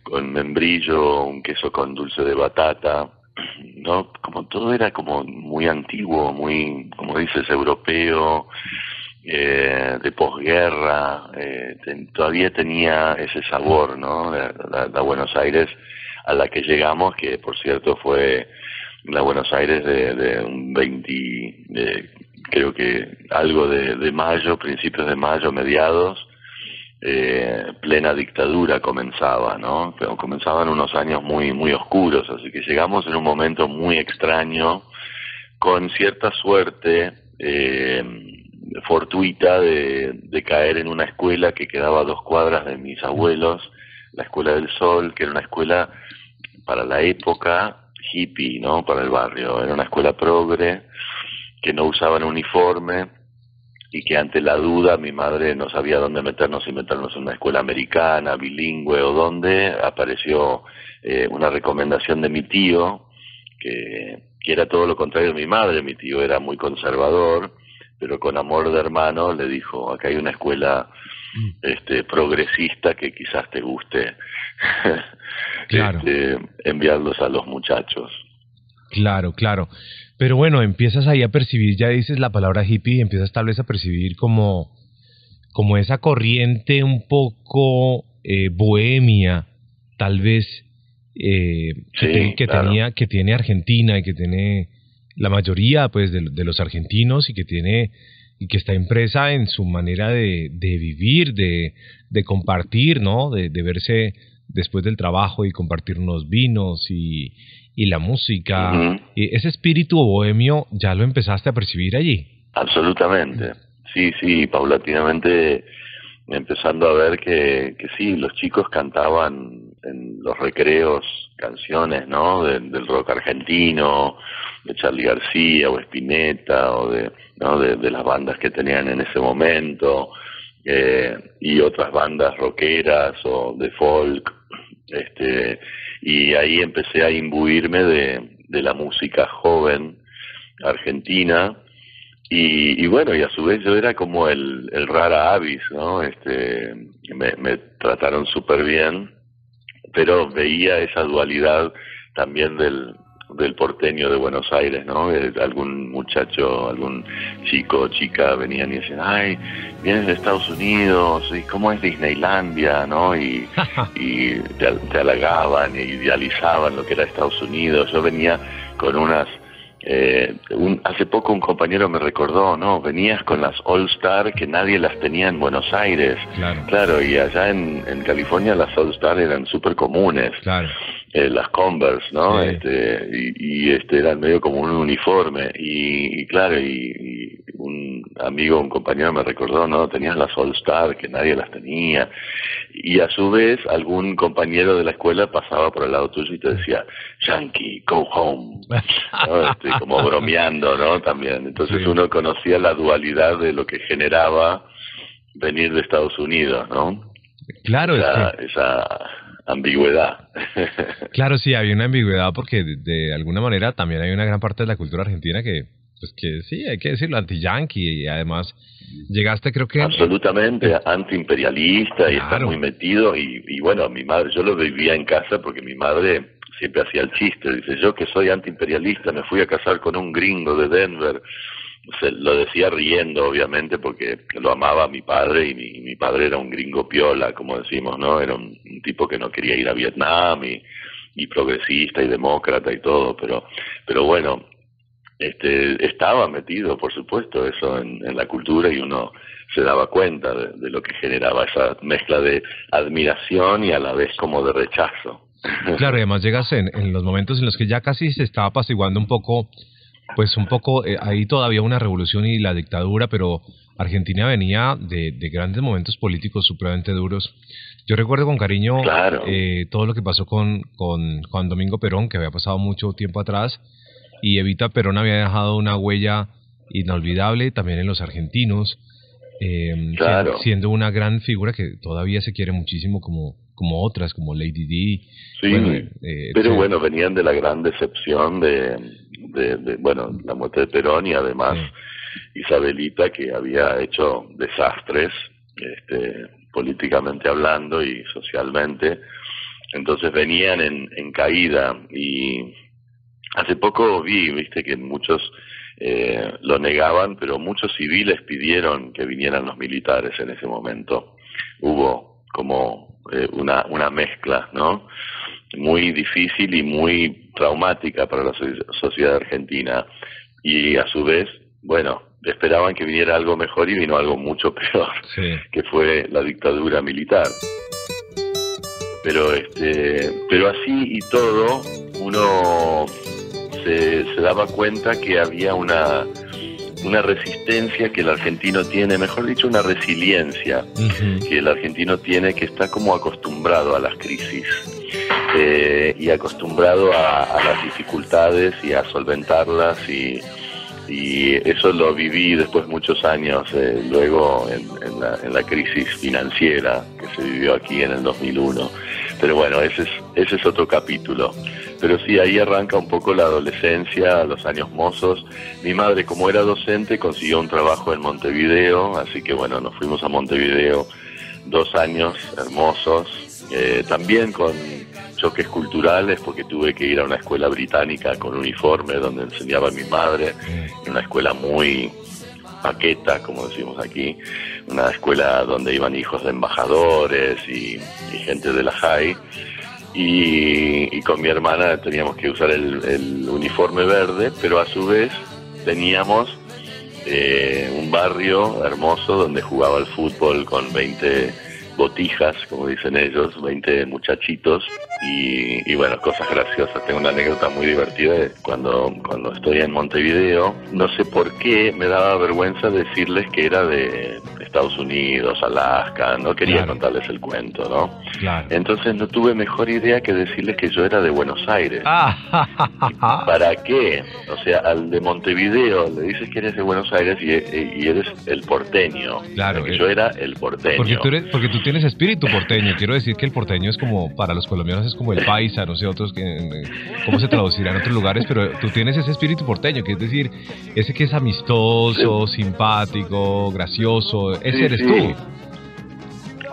Speaker 4: con membrillo, un queso con dulce de batata, [CLEARS THROAT] ¿no? Como todo era como muy antiguo, muy, como dices, europeo, eh, de posguerra, eh, todavía tenía ese sabor, ¿no? La, Buenos Aires a la que llegamos, que por cierto fue la Buenos Aires de, un 20, de, creo que algo de, mayo, principios de mayo, mediados, eh, plena dictadura comenzaba, ¿no? Pero comenzaban unos años muy, muy oscuros, así que llegamos en un momento muy extraño, con cierta suerte, eh, fortuita de, caer en una escuela que quedaba a dos cuadras de mis abuelos, la Escuela del Sol, que era una escuela para la época hippie, ¿no? Para el barrio. Era una escuela progre, que no usaban uniforme y que ante la duda mi madre no sabía dónde meternos, y meternos en una escuela americana, bilingüe o dónde, apareció eh, una recomendación de mi tío, que, que era todo lo contrario de mi madre, mi tío era muy conservador, pero con amor de hermano le dijo, acá hay una escuela mm. este, progresista que quizás te guste [LAUGHS]
Speaker 2: claro.
Speaker 4: este, enviarlos a los muchachos.
Speaker 2: Claro, claro. Pero bueno, empiezas ahí a percibir, ya dices la palabra hippie, y empiezas tal vez a percibir como, como esa corriente un poco eh, bohemia, tal vez eh, que, tenía, que tiene Argentina y que tiene la mayoría pues de, los argentinos y que tiene y que está impresa en su manera de, vivir, de, compartir, ¿no? De, verse después del trabajo y compartir unos vinos y, la música. y ese espíritu bohemio ya lo empezaste a percibir allí.
Speaker 4: Absolutamente. Sí, sí, paulatinamente empezando a ver que, que sí, los chicos cantaban en los recreos canciones, ¿no? del rock argentino, de Charlie García o Spinetta o de, ¿no? de, las bandas que tenían en ese momento eh, y otras bandas rockeras o de folk, este y ahí empecé a imbuirme de, de la música joven argentina y, y, bueno, y a su vez yo era como el, el rara avis, ¿no? Este, me, me trataron súper bien, pero veía esa dualidad también del, del porteño de Buenos Aires, ¿no? Eh, algún muchacho, algún chico o chica venían y decían, ay, vienes de Estados Unidos, ¿y cómo es Disneylandia, no? Y, [LAUGHS] y te, te halagaban y idealizaban lo que era Estados Unidos. Yo venía con unas eh, un, hace poco un compañero me recordó, ¿no? Venías con las All Star que nadie las tenía en Buenos Aires. Claro. y allá en, en California las All Star eran súper comunes.
Speaker 2: Claro.
Speaker 4: Eh, las Converse, ¿no? Este, y, y, este eran medio como un uniforme. Y, claro, y, un amigo, un compañero me recordó, no, tenías las All Star, que nadie las tenía. Y a su vez, algún compañero de la escuela pasaba por el lado tuyo y te decía, Yankee, go home. [LAUGHS] Este, como bromeando, ¿no? También. Entonces uno conocía la dualidad de lo que generaba venir de Estados Unidos, ¿no?
Speaker 2: Claro,
Speaker 4: esa, esa ambigüedad.
Speaker 2: claro, sí, había una ambigüedad porque de, alguna manera también hay una gran parte de la cultura argentina que, pues que sí, hay que decirlo, anti-yankee y además llegaste creo que...
Speaker 4: Absolutamente, anti-imperialista y está muy metido y, y bueno, mi madre, yo lo vivía en casa porque mi madre siempre hacía el chiste, dice, yo que soy anti-imperialista me fui a casar con un gringo de Denver se lo decía riendo, obviamente, porque lo amaba mi padre y mi, padre era un gringo piola, como decimos, ¿no? Era un, tipo que no quería ir a Vietnam y, progresista y demócrata y todo, pero, pero bueno, este, estaba metido, por supuesto, eso en, la cultura y uno se daba cuenta de, lo que generaba esa mezcla de admiración y a la vez como de rechazo.
Speaker 2: Claro, y además llegas en, en los momentos en los que ya casi se estaba apaciguando un poco pues un poco eh, ahí todavía una revolución y la dictadura, pero Argentina venía de, grandes momentos políticos supremamente duros. Yo recuerdo con cariño eh, todo lo que pasó con, con Juan Domingo Perón, que había pasado mucho tiempo atrás, y Evita Perón había dejado una huella inolvidable también en los argentinos, eh, siendo, una gran figura que todavía se quiere muchísimo como, como otras, como Lady D.
Speaker 4: Sí, eh, pero bueno, venían de la gran decepción de, de, bueno, la muerte de Perón y además Isabelita que había hecho desastres este, políticamente hablando y socialmente. Entonces venían en, en caída y hace poco vi, viste, que muchos eh, lo negaban, pero muchos civiles pidieron que vinieran los militares en ese momento. Hubo como eh, una, una mezcla, ¿no? Muy difícil y muy traumática para la sociedad argentina. Y a su vez, bueno, esperaban que viniera algo mejor y vino algo mucho [LAUGHS] peor, que fue la dictadura militar. Pero este, pero así y todo, uno se, se daba cuenta que había una una resistencia que el argentino tiene, mejor dicho, una resiliencia que el argentino tiene que está como acostumbrado a las crisis eh, y acostumbrado a, las dificultades y a solventarlas y, eso lo viví después muchos años eh, luego en, la, en la crisis financiera que se vivió aquí en el 2001. Pero bueno, ese es, ese es otro capítulo. Pero sí, ahí arranca un poco la adolescencia, los años mozos. Mi madre, como era docente, consiguió un trabajo en Montevideo, así que bueno, nos fuimos a Montevideo dos años hermosos, eh, también con choques culturales, porque tuve que ir a una escuela británica con uniforme donde enseñaba a mi madre, una escuela muy paqueta, como decimos aquí, una escuela donde iban hijos de embajadores y, gente de la high Y, con mi hermana teníamos que usar el, uniforme verde, pero a su vez teníamos eh, un barrio hermoso donde jugaba al fútbol con 20 botijas, como dicen ellos, 20 muchachitos y, bueno, cosas graciosas. Tengo una anécdota muy divertida de cuando, cuando estoy en Montevideo, no sé por qué me daba vergüenza decirles que era de Estados Unidos, Alaska, no quería contarles el cuento, ¿no? Entonces no tuve mejor idea que decirles que yo era de Buenos Aires. Ah. ¿Para qué? O sea, al de Montevideo le dices que eres de Buenos Aires y, eres el porteño.
Speaker 2: Claro.
Speaker 4: yo era el porteño.
Speaker 2: Porque tú, eres, porque tú tienes espíritu porteño. Quiero decir que el porteño es como, para los colombianos es como el paisa, no sé otros que, eh, cómo se traducirá en otros lugares, pero tú tienes ese espíritu porteño, que es decir, ese que es amistoso, simpático, gracioso, ese eres tú.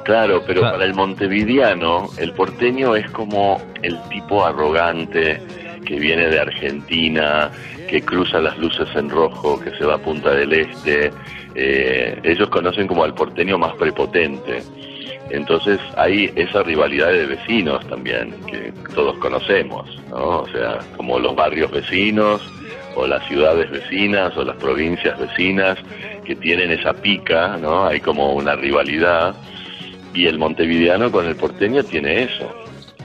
Speaker 4: Claro, pero para el montevideano, el porteño es como el tipo arrogante que viene de Argentina, que cruza las luces en rojo, que se va a Punta del Este. Eh, ellos conocen como al porteño más prepotente. Entonces hay esa rivalidad de vecinos también, que todos conocemos, ¿no? O sea, como los barrios vecinos, o las ciudades vecinas, o las provincias vecinas, que tienen esa pica, ¿no? Hay como una rivalidad, y el montevideano con el porteño tiene eso.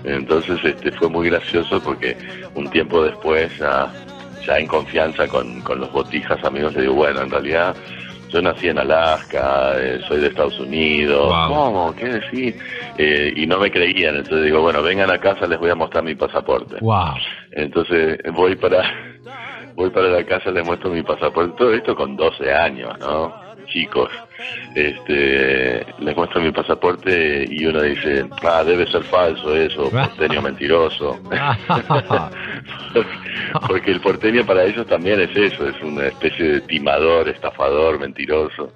Speaker 4: Entonces este fue muy gracioso porque un tiempo después ya en confianza con, con los botijas amigos, le digo, bueno, en realidad yo nací en Alaska, eh, soy de Estados Unidos, ¿cómo? ¿Qué decís? Eh, y no me creían, entonces digo, bueno, vengan a casa, les voy a mostrar mi pasaporte.
Speaker 2: Wow.
Speaker 4: Entonces voy para voy para la casa, les muestro mi pasaporte, todo esto con 12 años, ¿no? chicos, este, les muestro mi pasaporte y uno dice, ah, debe ser falso eso, [LAUGHS] porteño mentiroso. [LAUGHS] Porque el porteño para ellos también es eso, es una especie de timador, estafador, mentiroso.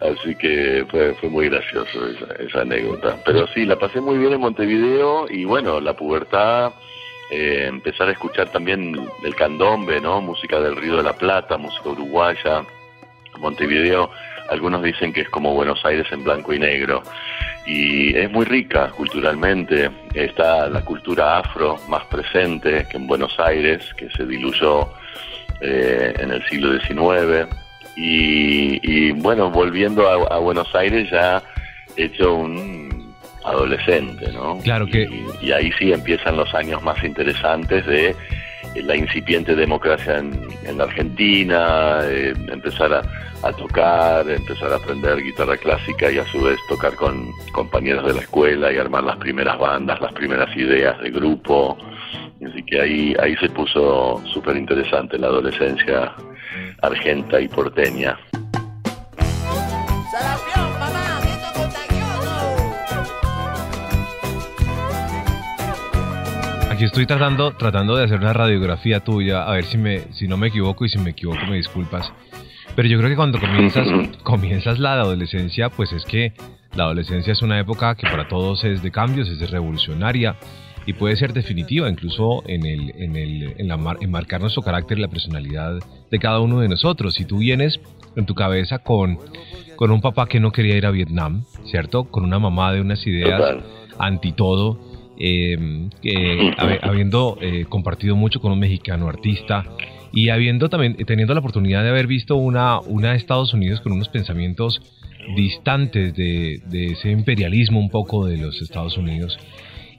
Speaker 4: Así que fue, fue muy gracioso esa, anécdota. Pero sí, la pasé muy bien en Montevideo y bueno, la pubertad... Eh, empezar a escuchar también el candombe, ¿no? Música del Río de la Plata, música uruguaya, Montevideo, algunos dicen que es como Buenos Aires en blanco y negro. Y es muy rica culturalmente. Está la cultura afro más presente que en Buenos Aires, que se diluyó eh, en el siglo XIX. Y, bueno, volviendo a, Buenos Aires ya hecho un adolescente, ¿no?
Speaker 2: Claro que...
Speaker 4: y ahí sí empiezan los años más interesantes de la incipiente democracia en, la Argentina, eh, empezar a, tocar, empezar a aprender guitarra clásica y a su vez tocar con compañeros de la escuela y armar las primeras bandas, las primeras ideas de grupo. Así que ahí, ahí se puso súper interesante la adolescencia argenta y porteña.
Speaker 2: Aquí estoy tratando, tratando de hacer una radiografía tuya, a ver si, me, si no me equivoco y si me equivoco me disculpas. Pero yo creo que cuando comienzas, [LAUGHS] comienzas la adolescencia, pues es que la adolescencia es una época que para todos es de cambios, es revolucionaria y puede ser definitiva incluso en, el, en, el, en, la, en marcar nuestro carácter y la personalidad de cada uno de nosotros. Si tú vienes en tu cabeza con, con un papá que no quería ir a Vietnam, ¿cierto? Con una mamá de unas ideas anti todo, Em, habiendo eh, compartido mucho con un mexicano artista y habiendo también teniendo la oportunidad de haber visto una, una Estados Unidos con unos pensamientos distantes de, ese imperialismo un poco de los Estados Unidos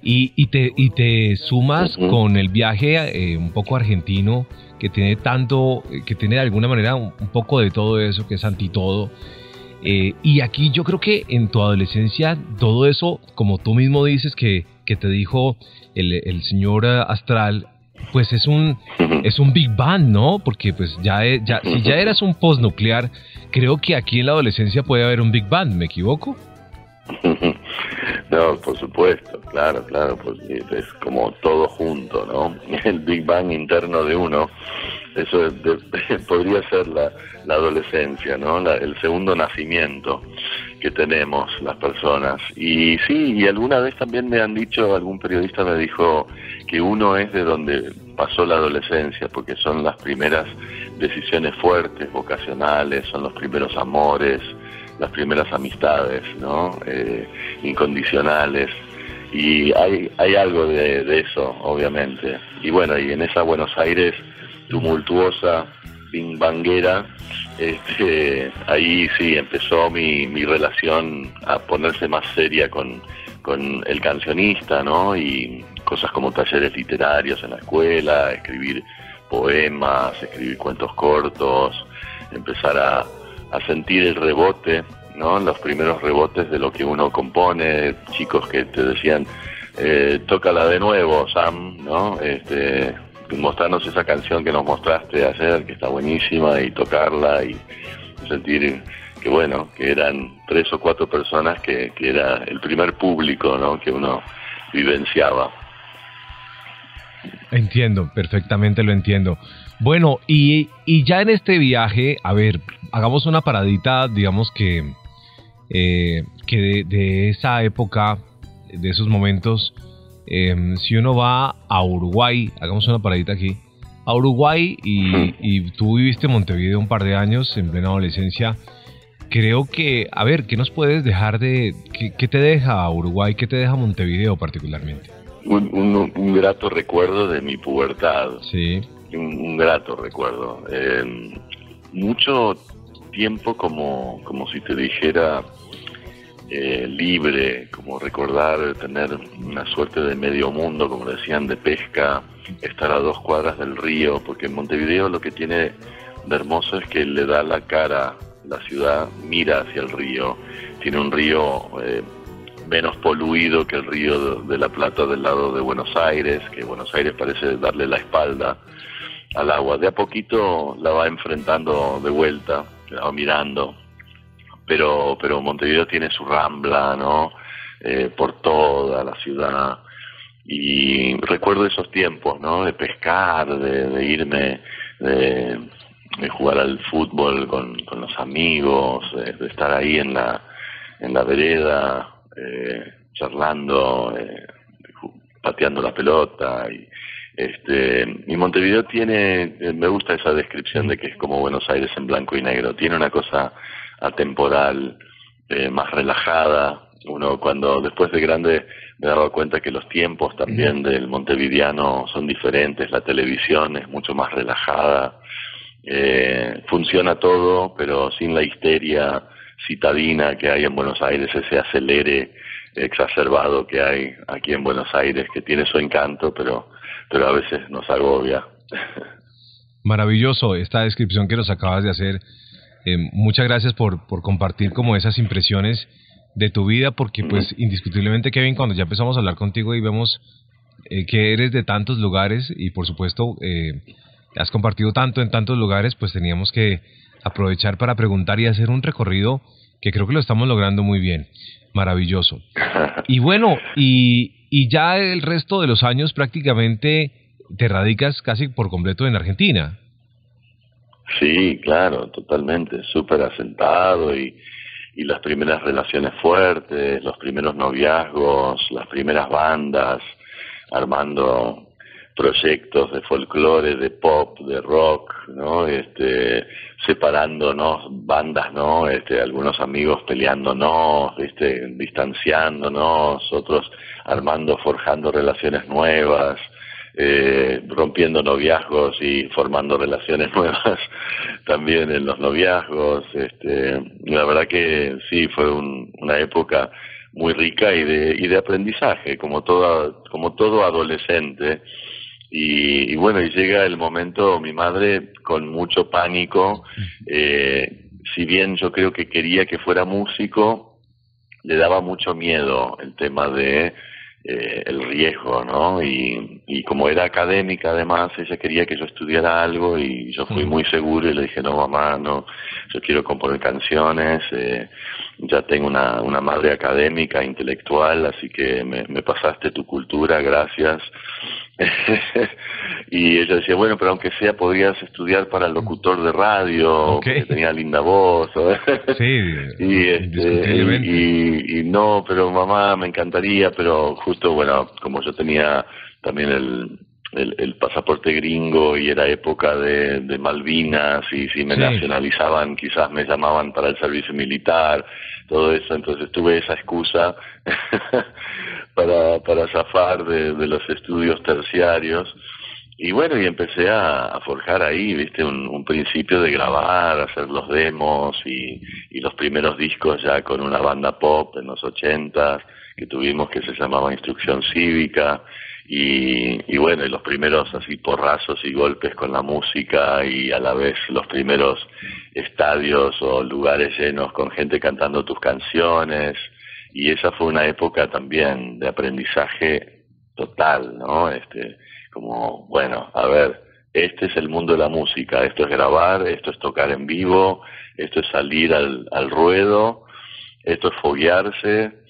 Speaker 2: y, y, te, y te sumas con el viaje eh, un poco argentino que tiene tanto, que tiene de alguna manera un, poco de todo eso, que es anti todo. Eh, y aquí yo creo que en tu adolescencia todo eso, como tú mismo dices, que que te dijo el, señor Astral, pues es un es un Big Bang, ¿no? Porque pues ya, ya si ya eras un postnuclear, creo que aquí en la adolescencia puede haber un Big Bang, ¿me equivoco? [LAUGHS]
Speaker 4: No, por supuesto, claro, claro, pues es como todo junto, ¿no? [LAUGHS] El Big Bang interno de uno, eso [LAUGHS] podría ser la, la adolescencia, ¿no? el segundo nacimiento que tenemos las personas. Y sí, y alguna vez también me han dicho, algún periodista me dijo que uno es de donde pasó la adolescencia, porque son las primeras decisiones fuertes, vocacionales, son los primeros amores, las primeras amistades, ¿no? Eh, incondicionales. Y hay, hay algo de, de eso, obviamente. Y bueno, y en esa Buenos Aires tumultuosa, bimbanguera, este, ahí sí empezó mi, mi relación a ponerse más seria con, con el cancionista, ¿no? Y cosas como talleres literarios en la escuela, escribir poemas, escribir cuentos cortos, empezar a, a sentir el rebote, ¿no? Los primeros rebotes de lo que uno compone, chicos que te decían, eh, tócala de nuevo, Sam, ¿no? Este, mostrarnos esa canción que nos mostraste ayer, que está buenísima, y tocarla y sentir que bueno, que eran tres o cuatro personas que, que era el primer público ¿no? que uno vivenciaba.
Speaker 2: Entiendo, perfectamente lo entiendo. Bueno, y, y ya en este viaje, a ver, hagamos una paradita, digamos que, eh, que de, de, esa época, de esos momentos, Em, si uno va a Uruguay, hagamos una paradita aquí, a Uruguay y, tú viviste en Montevideo un par de años en plena adolescencia, creo que, a ver, ¿qué nos puedes dejar de, qué, te deja Uruguay, qué te deja Montevideo particularmente?
Speaker 4: Un, grato recuerdo de mi pubertad.
Speaker 2: Sí.
Speaker 4: Un, grato recuerdo. Em, mucho tiempo como, como si te dijera eh, libre, como recordar tener una suerte de medio mundo, como decían, de pesca, estar a dos cuadras del río, porque en Montevideo lo que tiene de hermoso es que le da la cara, la ciudad mira hacia el río, tiene un río eh, menos poluido que el río de, la Plata del lado de Buenos Aires, que Buenos Aires parece darle la espalda al agua. De a poquito la va enfrentando de vuelta, la va mirando, pero, pero Montevideo tiene su rambla, ¿no? Eh, por toda la ciudad. Y recuerdo esos tiempos, ¿no? De pescar, de, irme, de, jugar al fútbol con, con los amigos, de, estar ahí en la, en la vereda, eh, charlando, eh, pateando la pelota. Y, este, y Montevideo tiene, me gusta esa descripción de que es como Buenos Aires en blanco y negro. Tiene una cosa atemporal, eh, más relajada. Uno cuando después de grande me he dado cuenta que los tiempos también del montevideano son diferentes, la televisión es mucho más relajada, eh, funciona todo, pero sin la histeria citadina que hay en Buenos Aires, ese acelere exacerbado que hay aquí en Buenos Aires, que tiene su encanto, pero, pero a veces nos agobia. [LAUGHS]
Speaker 2: Maravilloso esta descripción que nos acabas de hacer eh, muchas gracias por, por compartir como esas impresiones de tu vida, porque pues indiscutiblemente Kevin, cuando ya empezamos a hablar contigo y vemos eh, que eres de tantos lugares y por supuesto eh, has compartido tanto en tantos lugares, pues teníamos que aprovechar para preguntar y hacer un recorrido que creo que lo estamos logrando muy bien. Maravilloso. [LAUGHS] Y bueno, y, y ya el resto de los años prácticamente te radicas casi por completo en Argentina.
Speaker 4: Sí, claro, totalmente, súper asentado y, y las primeras relaciones fuertes, los primeros noviazgos, las primeras bandas, armando proyectos de folclore, de pop, de rock, ¿no? Este, separándonos bandas, ¿no? Este, algunos amigos peleándonos, este, distanciándonos, otros armando, forjando relaciones nuevas, eh, rompiendo noviazgos y formando relaciones [LAUGHS] nuevas también en los noviazgos. Este, la verdad que sí, fue una época muy rica y de, y de aprendizaje, como, toda, como todo adolescente. Y, bueno, y llega el momento, mi madre con mucho pánico, eh, si bien yo creo que quería que fuera músico, le daba mucho miedo el tema de eh, el riesgo, ¿no? Y, y como era académica además, ella quería que yo estudiara algo y yo fui muy seguro y le dije, no mamá, no, yo quiero componer canciones, eh, ya tengo una, una madre académica, intelectual, así que me, me pasaste tu cultura, gracias. [LAUGHS] y ella decía, bueno, pero aunque sea, podrías estudiar para el locutor de radio, que tenía linda voz. [LAUGHS]
Speaker 2: sí, [LAUGHS]
Speaker 4: y, este, y, y, no, pero mamá, me encantaría, pero justo, bueno, como yo tenía también el, el, pasaporte gringo y era época de, de Malvinas y si me nacionalizaban quizás me llamaban para el servicio militar, todo eso, entonces tuve esa excusa [LAUGHS] para, para zafar de, de los estudios terciarios. Y bueno, y empecé a, forjar ahí, viste, un, principio de grabar, hacer los demos y, y los primeros discos ya con una banda pop en los ochentas que tuvimos que se llamaba Instrucción Cívica y, bueno, y los primeros así porrazos y golpes con la música y a la vez los primeros estadios o lugares llenos con gente cantando tus canciones y esa fue una época también de aprendizaje total, ¿no? Este, como, bueno, a ver, este es el mundo de la música, esto es grabar, esto es tocar en vivo, esto es salir al, al ruedo, esto es foguearse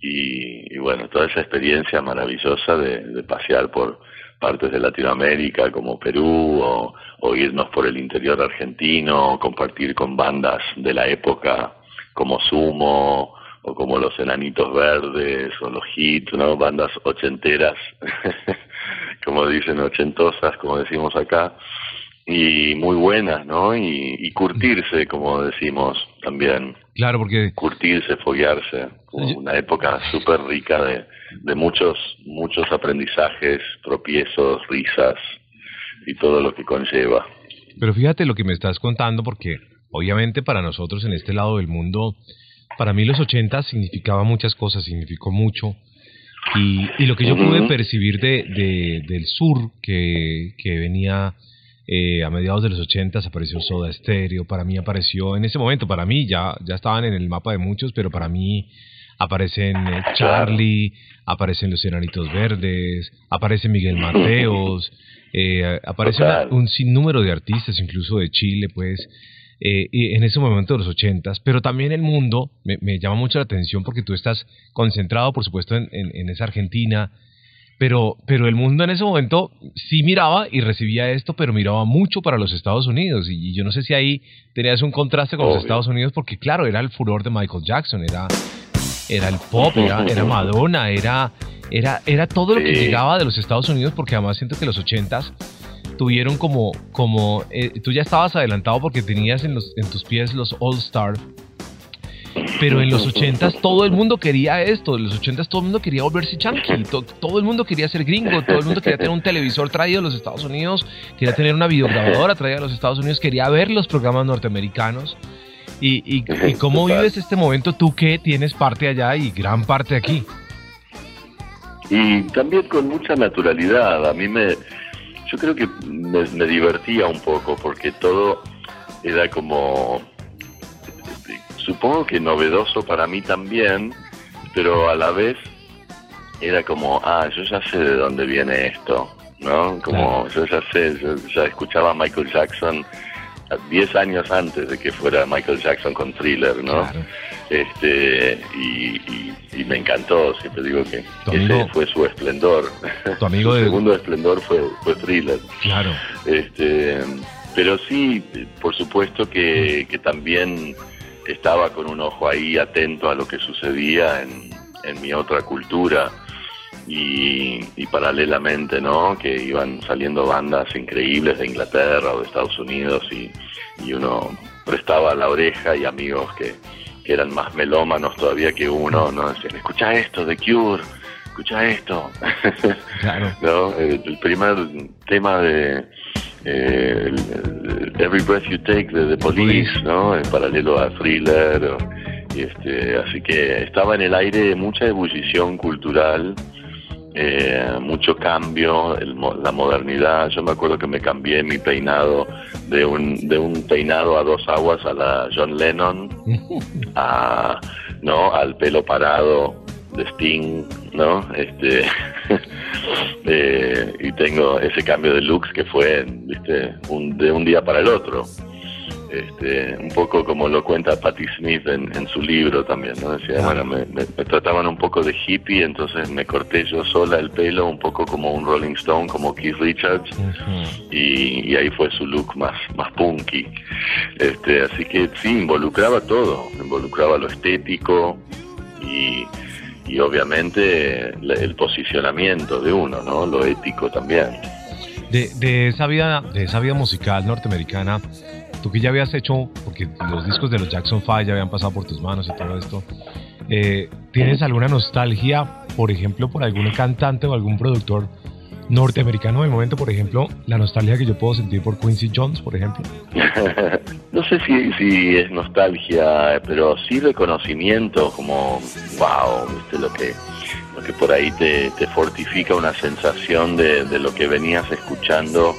Speaker 4: y, bueno, toda esa experiencia maravillosa de, pasear por partes de Latinoamérica como Perú o, o irnos por el interior argentino, compartir con bandas de la época como Sumo o como los Enanitos Verdes o los Hits, ¿no? bandas ochenteras, [LAUGHS] como dicen, ochentosas, como decimos acá, y muy buenas, ¿no? Y curtirse, como decimos también.
Speaker 2: Claro, porque...
Speaker 4: Curtirse, foguearse, una época súper rica de, de muchos, muchos aprendizajes, tropiezos, risas y todo lo que conlleva.
Speaker 2: Pero fíjate lo que me estás contando, porque obviamente para nosotros en este lado del mundo para mí los 80 significaba muchas cosas, significó mucho. Y, y lo que yo pude percibir de, de, del sur, que, que venía eh, a mediados de los 80 apareció Soda Stereo, para mí apareció en ese momento, para mí ya, ya estaban en el mapa de muchos, pero para mí aparecen eh, Charlie, aparecen los Enanitos Verdes, aparece Miguel [CLEARS THROAT] Mateos, eh, aparece un sinnúmero de artistas, incluso de Chile, pues, eh, en ese momento de los ochentas, pero también el mundo me, llama mucho la atención porque tú estás concentrado, por supuesto, en, en, esa Argentina, pero, pero el mundo en ese momento sí miraba y recibía esto, pero miraba mucho para los Estados Unidos. Y, yo no sé si ahí tenías un contraste con los Estados Unidos, porque claro, era el furor de Michael Jackson, era, era el pop, era, era [LAUGHS] Madonna, era, era, era todo lo que llegaba de los Estados Unidos, porque además siento que los ochentas tuvieron como, como eh, tú ya estabas adelantado porque tenías en, los, en tus pies los All Star, pero en los [LAUGHS] ochentas todo el mundo quería esto, en los ochentas todo el mundo quería volverse chunky, todo el mundo quería ser gringo, todo el mundo quería tener un televisor traído a los Estados Unidos, quería tener una videograbadora traída a los Estados Unidos, quería ver los programas norteamericanos. ¿Y, y, y [LAUGHS] cómo vives este momento tú que tienes parte allá y gran parte aquí?
Speaker 4: Y también con mucha naturalidad. A mí me, yo creo que me, divertía un poco porque todo era como, supongo que novedoso para mí también, pero a la vez era como, ah, yo ya sé de dónde viene esto, ¿no? Como yo ya sé, yo ya escuchaba a Michael Jackson 10 años antes de que fuera Michael Jackson con Thriller, ¿no? Este, y, me encantó, siempre digo que ese fue su esplendor.
Speaker 2: Tu amigo [LAUGHS]
Speaker 4: su segundo esplendor fue, fue Thriller.
Speaker 2: Claro.
Speaker 4: Este, pero sí, por supuesto que, que también estaba con un ojo ahí atento a lo que sucedía en, en mi otra cultura y, y, paralelamente, ¿no? Que iban saliendo bandas increíbles de Inglaterra o de Estados Unidos y, y uno prestaba la oreja y amigos que, que, eran más melómanos todavía que uno, ¿no? Decían, escucha esto, The Cure, escucha esto. [LAUGHS] Claro. ¿No? El, primer tema de eh, Every Breath You Take de The Police, ¿no? En paralelo a Thriller. este, así que estaba en el aire mucha ebullición cultural eh, mucho cambio, la modernidad. Yo me acuerdo que me cambié mi peinado de un, de un peinado a dos aguas a la John Lennon, [LAUGHS] a, ¿no? al pelo parado de Sting, ¿no? Este, [LAUGHS] eh, y tengo ese cambio de looks que fue ¿viste? Un, de un día para el otro este, un poco como lo cuenta Patti Smith en, su libro también, ¿no? Decía, bueno, me, trataban un poco de hippie, entonces me corté yo sola el pelo, un poco como un Rolling Stone, como Keith Richards, y, ahí fue su look más, más punky. Este, así que sí, involucraba todo, involucraba lo estético y, y obviamente el posicionamiento de uno, ¿no? Lo ético también.
Speaker 2: De, de, esa vida, de esa vida musical norteamericana, tú que ya habías hecho, porque los discos de los Jackson 5 ya habían pasado por tus manos y todo esto, eh, ¿tienes alguna nostalgia, por ejemplo, por algún cantante o algún productor norteamericano de momento, por ejemplo, la nostalgia que yo puedo sentir por Quincy Jones, por ejemplo? [LAUGHS]
Speaker 4: no sé si, si es nostalgia, pero sí reconocimiento, como, wow, viste lo que, lo que por ahí te, fortifica una sensación de, de lo que venías escuchando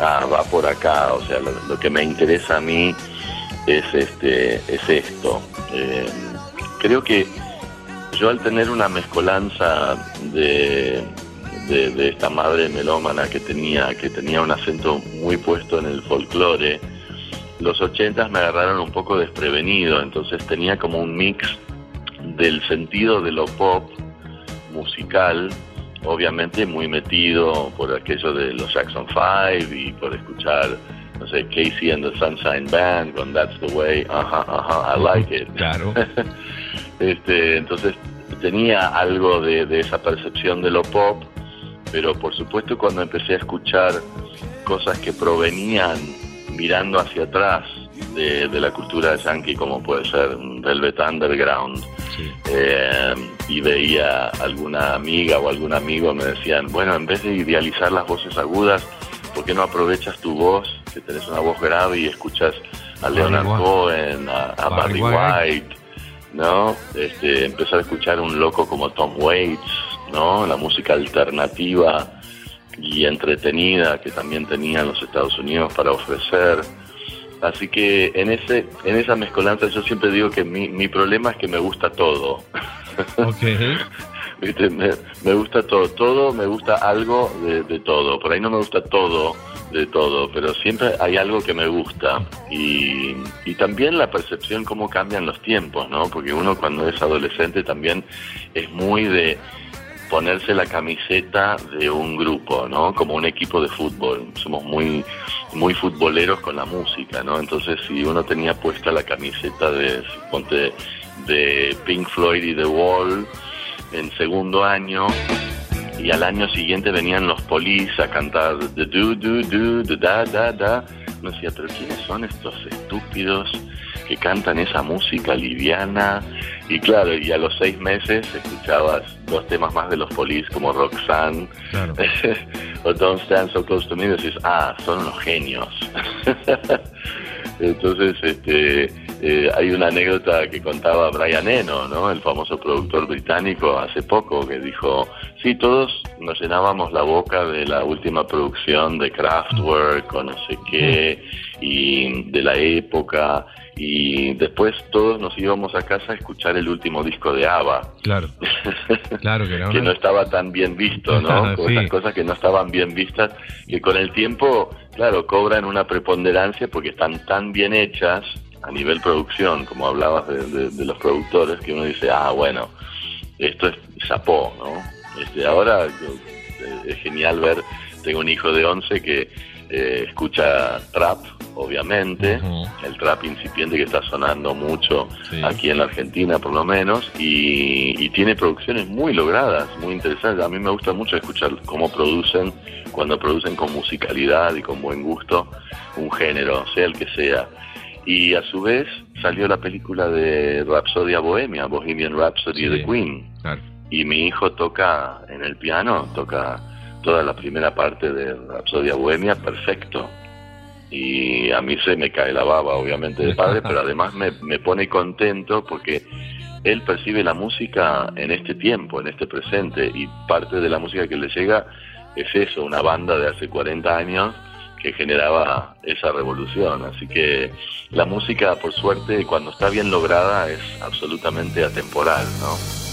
Speaker 4: ah, va por acá, o sea, lo, que me interesa a mí es este, es esto. Eh, creo que yo al tener una mezcolanza de, de, esta madre melómana que tenía, que tenía un acento muy puesto en el folclore, los ochentas me agarraron un poco desprevenido, entonces tenía como un mix del sentido de lo pop musical obviamente muy metido por aquello de los Jackson Five y por escuchar, no sé, Casey and the Sunshine Band con That's the Way, ajá, ajá, I like it.
Speaker 2: Claro. [LAUGHS]
Speaker 4: este, entonces tenía algo de, de esa percepción de lo pop, pero por supuesto cuando empecé a escuchar cosas que provenían mirando hacia atrás de, de la cultura yankee, como puede ser Velvet Underground, eh, y veía alguna amiga o algún amigo me decían, bueno, en vez de idealizar las voces agudas, ¿por qué no aprovechas tu voz, que tenés una voz grave y escuchas a Leonard Cohen, a, Barry, White, ¿no? Este, empezar a escuchar un loco como Tom Waits, ¿no? La música alternativa y entretenida que también tenían los Estados Unidos para ofrecer. Así que en ese en esa mezcolanza yo siempre digo que mi, mi problema es que me gusta todo. [LAUGHS] Me, gusta todo, todo me gusta algo de, de, todo. Por ahí no me gusta todo de todo, pero siempre hay algo que me gusta. Y, y también la percepción cómo cambian los tiempos, ¿no? Porque uno cuando es adolescente también es muy de ponerse la camiseta de un grupo, ¿no? Como un equipo de fútbol. Somos muy muy futboleros con la música, ¿no? Entonces, si uno tenía puesta la camiseta de ponte de Pink Floyd y The Wall en segundo año y al año siguiente venían los Police a cantar The Do Do Do The Da Da Da. No decía, pero ¿quiénes son estos estúpidos que cantan esa música liviana? Y claro, y a los seis meses escuchabas dos temas más de los Police como Roxanne [LAUGHS] o Don't Stand So Close to Me decís, ah, son unos genios. [LAUGHS] Entonces, este eh, hay una anécdota que contaba Brian Eno, ¿no? el famoso productor británico, hace poco, que dijo, sí, todos nos llenábamos la boca de la última producción de Kraftwerk o no sé qué, y de la época, y después todos nos íbamos a casa a escuchar el último disco de ABBA.
Speaker 2: Claro, [LAUGHS] claro que,
Speaker 4: que no estaba tan bien visto, ¿no? [LAUGHS] Esas cosas que no estaban bien vistas, que con el tiempo, claro, cobran una preponderancia porque están tan bien hechas a nivel producción, como hablabas de, los productores, que uno dice, ah, bueno, esto es zapó, ¿no? Este, ahora eh, es genial ver, tengo un hijo de 11 que eh, escucha trap, obviamente, el trap incipiente que está sonando mucho aquí en la Argentina por lo menos, y, y, tiene producciones muy logradas, muy interesantes. A mí me gusta mucho escuchar cómo producen, cuando producen con musicalidad y con buen gusto un género, sea el que sea. Y a su vez salió la película de Rhapsodia Bohemia, Bohemian Rhapsody de Queen. Y mi hijo toca en el piano, toca toda la primera parte de Rhapsodia Bohemia perfecto. Y a mí se me cae la baba, obviamente, de padre, pero además me, me pone contento porque él percibe la música en este tiempo, en este presente, y parte de la música que le llega es eso, una banda de hace 40 años que generaba esa revolución. Así que la música, por suerte, cuando está bien lograda, es absolutamente atemporal, ¿no?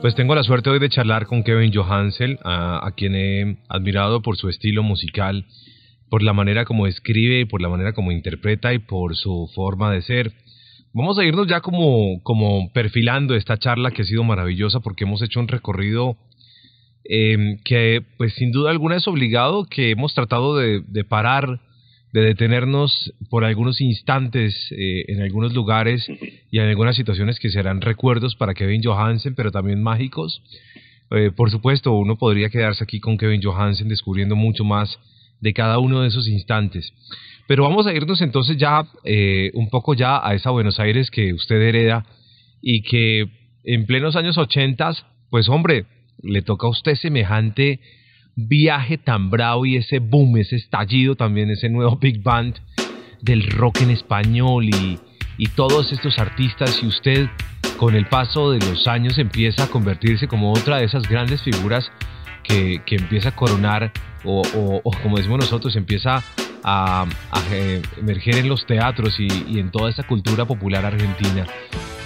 Speaker 2: Pues tengo la suerte hoy de charlar con Kevin Johansel, a, quien he admirado por su estilo musical, por la manera como escribe, por la manera como interpreta y por su forma de ser. Vamos a irnos ya como, como perfilando esta charla que ha sido maravillosa porque hemos hecho un recorrido eh, que pues sin duda alguna es obligado, que hemos tratado de parar de detenernos por algunos instantes eh, en algunos lugares y en algunas situaciones que serán recuerdos para Kevin Johansen, pero también mágicos. Eh, por supuesto, uno podría quedarse aquí con Kevin Johansen descubriendo mucho más de cada uno de esos instantes. Pero vamos a irnos entonces ya eh, un poco ya a esa Buenos Aires que usted hereda y que en plenos años 80, pues hombre, le toca a usted semejante viaje tan bravo y ese boom, ese estallido también, ese nuevo Big Band del rock en español y, y todos estos artistas y usted con el paso de los años empieza a convertirse como otra de esas grandes figuras que, que empieza a coronar o, o, como decimos nosotros, empieza a, eh, emerger en los teatros y, y, en toda esa cultura popular argentina.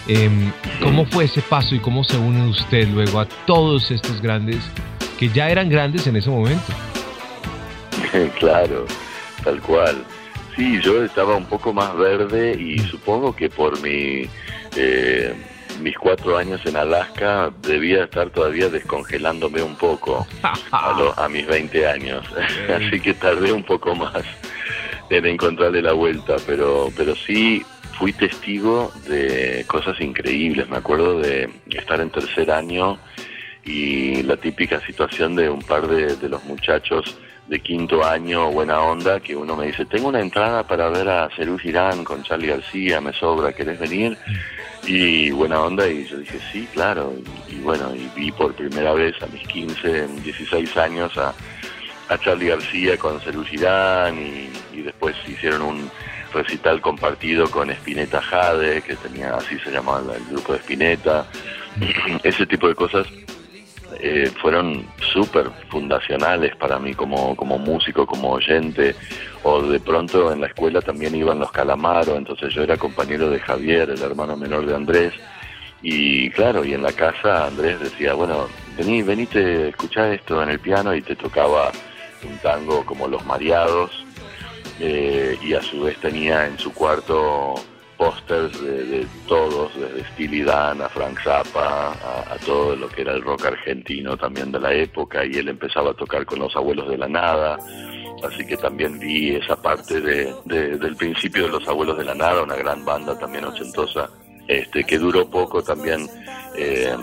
Speaker 2: Em, ¿Cómo fue ese paso y cómo se une usted luego a todos estos grandes que ya eran grandes en ese momento. [LAUGHS]
Speaker 4: claro, tal cual. Sí, yo estaba un poco más verde y supongo que por mi eh, mis cuatro años en Alaska debía estar todavía descongelándome un poco [LAUGHS] a, a mis 20 años. [LAUGHS] Así que tardé un poco más en encontrarle la vuelta, pero, pero sí fui testigo de cosas increíbles. Me acuerdo de estar en tercer año y la típica situación de un par de, los muchachos de quinto año, buena onda, que uno me dice, tengo una entrada para ver a Cerú Girán con Charlie García, me sobra, ¿querés venir? Y buena onda, y yo dije, sí, claro, y, bueno, y vi por primera vez a mis 15, 16 años a, a Charlie García con Cerú Girán, y, y después hicieron un recital compartido con Spinetta Jade, que tenía, así se llamaba el grupo de Spinetta, [CLEARS THROAT] ese tipo de cosas eh, fueron súper fundacionales para mí como, como músico, como oyente, o de pronto en la escuela también iban los calamaros, entonces yo era compañero de Javier, el hermano menor de Andrés, y claro, y en la casa Andrés decía, bueno, vení, venite, escuchá esto en el piano y te tocaba un tango como Los Mareados, eh, y a su vez tenía en su cuarto pósters de, todos, desde Steely Dan a Frank Zappa, a, todo lo que era el rock argentino también de la época, y él empezaba a tocar con los abuelos de la nada, así que también vi esa parte de, del principio de los abuelos de la nada, una gran banda también ochentosa, este, que duró poco también, eh,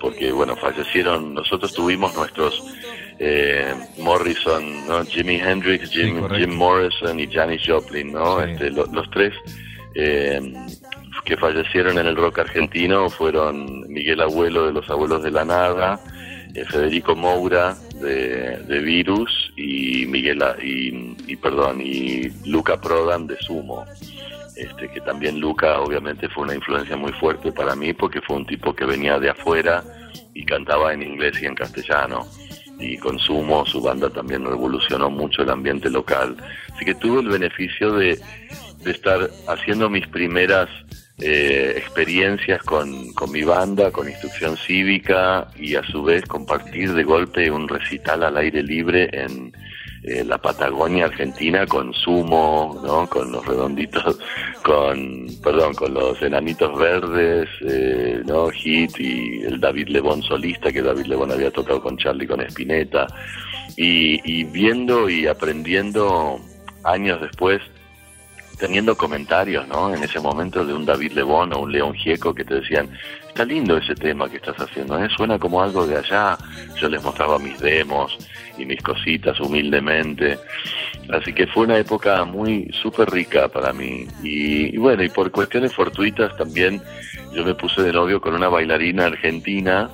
Speaker 4: porque bueno, fallecieron, nosotros tuvimos nuestros eh, Morrison, ¿no? Jimi Hendrix, Jim, Jim Morrison y Janis Joplin, ¿no? Este, los tres eh, que fallecieron en el rock argentino fueron Miguel Abuelo de Los Abuelos de la Nada, eh, Federico Moura de, Virus y Miguel y, perdón y Luca Prodan de Sumo. Este, que también Luca obviamente fue una influencia muy fuerte para mí porque fue un tipo que venía de afuera y cantaba en inglés y en castellano y con Sumo su banda también revolucionó mucho el ambiente local. Así que tuve el beneficio de, de estar haciendo mis primeras eh, experiencias con, con, mi banda, con instrucción cívica y a su vez compartir de golpe un recital al aire libre en eh, la Patagonia Argentina con Sumo, ¿no? con los redonditos, [LAUGHS] con, perdón, con los enanitos verdes, eh, ¿no? Hit y el David Lebón solista, que David Lebón había tocado con Charlie con Spinetta, y, y viendo y aprendiendo años después teniendo comentarios, ¿no? En ese momento de un David Lebón o un León Gieco que te decían, está lindo ese tema que estás haciendo, ¿eh? Suena como algo de allá. Yo les mostraba mis demos y mis cositas humildemente. Así que fue una época muy súper rica para mí. Y, y, bueno, y por cuestiones fortuitas también yo me puse de novio con una bailarina argentina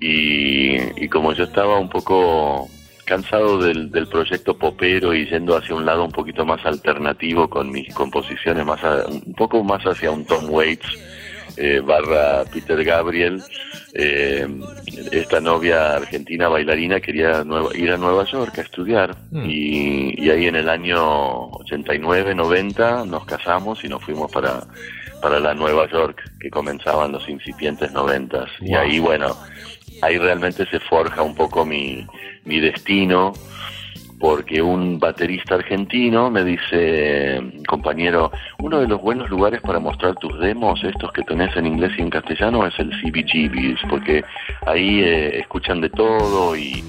Speaker 4: y, y como yo estaba un poco cansado del, del, proyecto popero y yendo hacia un lado un poquito más alternativo con mis composiciones, más un poco más hacia un Tom Waits eh, barra Peter Gabriel. Eh, esta novia argentina bailarina quería ir a Nueva York a estudiar mm. y, y, ahí en el año 89, 90 nos casamos y nos fuimos para, para la Nueva York que comenzaban los incipientes noventas. Y ahí, bueno, ahí realmente se forja un poco mi, mi destino, porque un baterista argentino me dice, compañero, uno de los buenos lugares para mostrar tus demos, estos que tenés en inglés y en castellano, es el CBGBs, porque ahí eh, escuchan de todo y,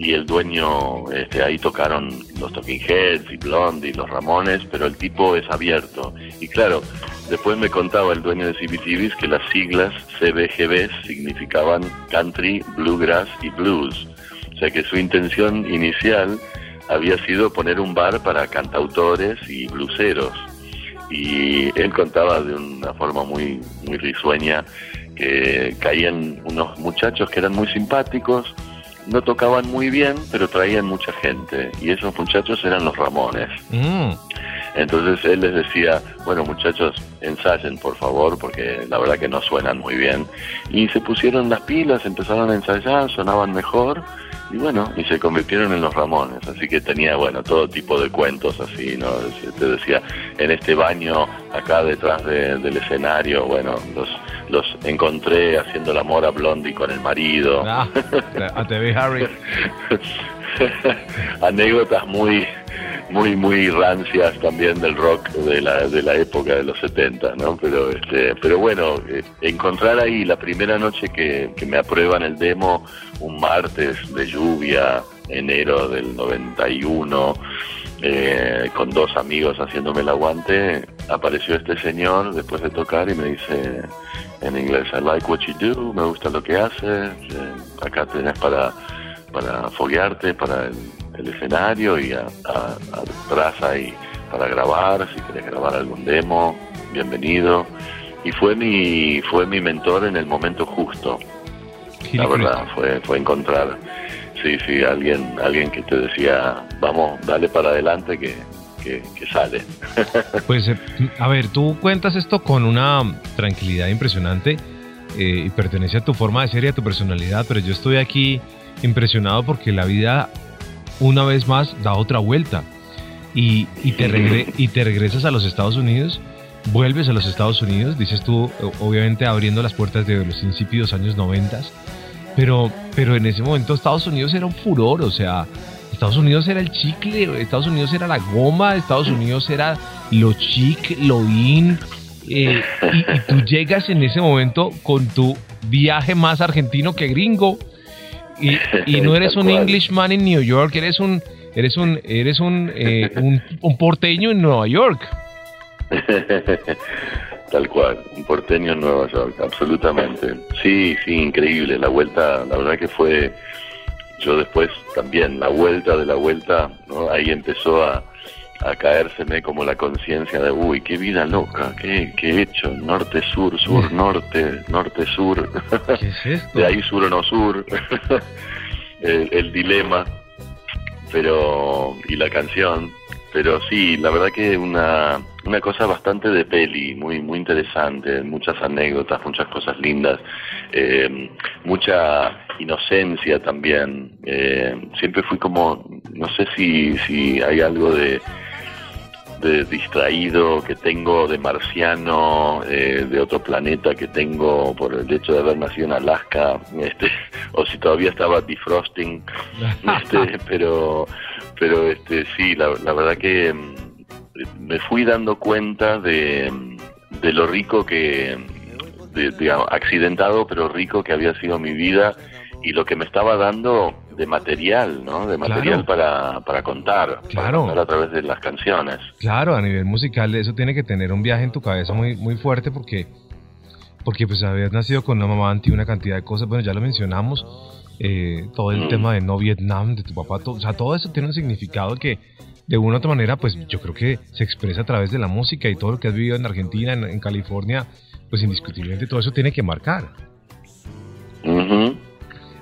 Speaker 4: y el dueño, este, ahí tocaron los Talking Heads y Blondie los Ramones, pero el tipo es abierto. Y claro, después me contaba el dueño de CBGBs que las siglas CBGBs significaban Country, Bluegrass y Blues o sea que su intención inicial había sido poner un bar para cantautores y bluseros. Y él contaba de una forma muy, muy risueña que caían unos muchachos que eran muy simpáticos, no tocaban muy bien, pero traían mucha gente. Y esos muchachos eran los Ramones. Mm. Entonces él les decía, bueno muchachos, ensayen por favor, porque la verdad que no suenan muy bien. Y se pusieron las pilas, empezaron a ensayar, sonaban mejor y bueno, y se convirtieron en los Ramones, así que tenía, bueno, todo tipo de cuentos así, ¿no? Te decía, en este baño, acá detrás del escenario, bueno, los, los encontré haciendo el amor a Blondie con el marido. Ah,
Speaker 2: a TV Harry. [LAUGHS]
Speaker 4: Anécdotas muy muy muy rancias también del rock de la, de la época de los 70, ¿no? Pero este, pero bueno, eh, encontrar ahí la primera noche que, que me aprueban el demo, un martes de lluvia, enero del 91, eh, con dos amigos haciéndome el aguante, apareció este señor después de tocar y me dice en inglés, I like what you do, me gusta lo que haces, eh, acá tenés para para foguearte, para el, escenario y a, atrás ahí para grabar, si querés grabar algún demo, bienvenido. Y fue mi, fue mi mentor en el momento justo. La verdad, fue, fue encontrar, sí, sí, alguien, alguien que te decía, vamos, dale para adelante que, que, sale. [LAUGHS]
Speaker 2: pues, eh, a ver, tú cuentas esto con una tranquilidad impresionante eh, y pertenece a tu forma de ser y a tu personalidad, pero yo estoy aquí impresionado porque la vida una vez más da otra vuelta y, y, te, y te regresas a los Estados Unidos, vuelves a los Estados Unidos, dices tú, obviamente abriendo las puertas de los insípidos años 90, pero, pero en ese momento Estados Unidos era un furor, o sea, Estados Unidos era el chicle, Estados Unidos era la goma, Estados Unidos era lo chic, lo in, eh, y, tú llegas en ese momento con tu viaje más argentino que gringo, y, y no eres [LAUGHS] un Englishman en New York, eres un eres un eres un, eh, un, porteño en Nueva York. [LAUGHS]
Speaker 4: Tal cual, un porteño en Nueva York, absolutamente. Sí, sí, increíble. La vuelta, la verdad que fue, yo después también, la vuelta de la vuelta, ¿no? ahí empezó a, a caérseme como la conciencia de, uy, qué vida loca, qué, qué he hecho, norte-sur, sur-norte, norte-sur. ¿Qué es esto? De ahí sur o no sur. [LAUGHS] el, el dilema pero y la canción, pero sí, la verdad que una, una cosa bastante de peli, muy muy interesante, muchas anécdotas, muchas cosas lindas, eh, mucha inocencia también. Eh, siempre fui como, no sé si, si hay algo de de distraído que tengo, de marciano, eh, de otro planeta que tengo por el hecho de haber nacido en Alaska, [LAUGHS] este, o si todavía estaba defrosting, [LAUGHS] este, pero, pero este, sí, la, la verdad que mm, me fui dando cuenta de, de lo rico que, digamos, accidentado pero rico que había sido mi vida y lo que me estaba dando de material, ¿no? De material para, para contar, claro. a través de las canciones.
Speaker 2: Claro, a nivel musical eso tiene que tener un viaje en tu cabeza muy, muy fuerte porque, porque pues habías nacido con una mamá anti una cantidad de cosas, bueno, ya lo mencionamos, eh, todo el mm. tema de no Vietnam, de tu papá, todo, o sea, todo eso tiene un significado que de una u otra manera, pues yo creo que se expresa a través de la música y todo lo que has vivido en Argentina, en, California, pues indiscutiblemente todo eso tiene que marcar.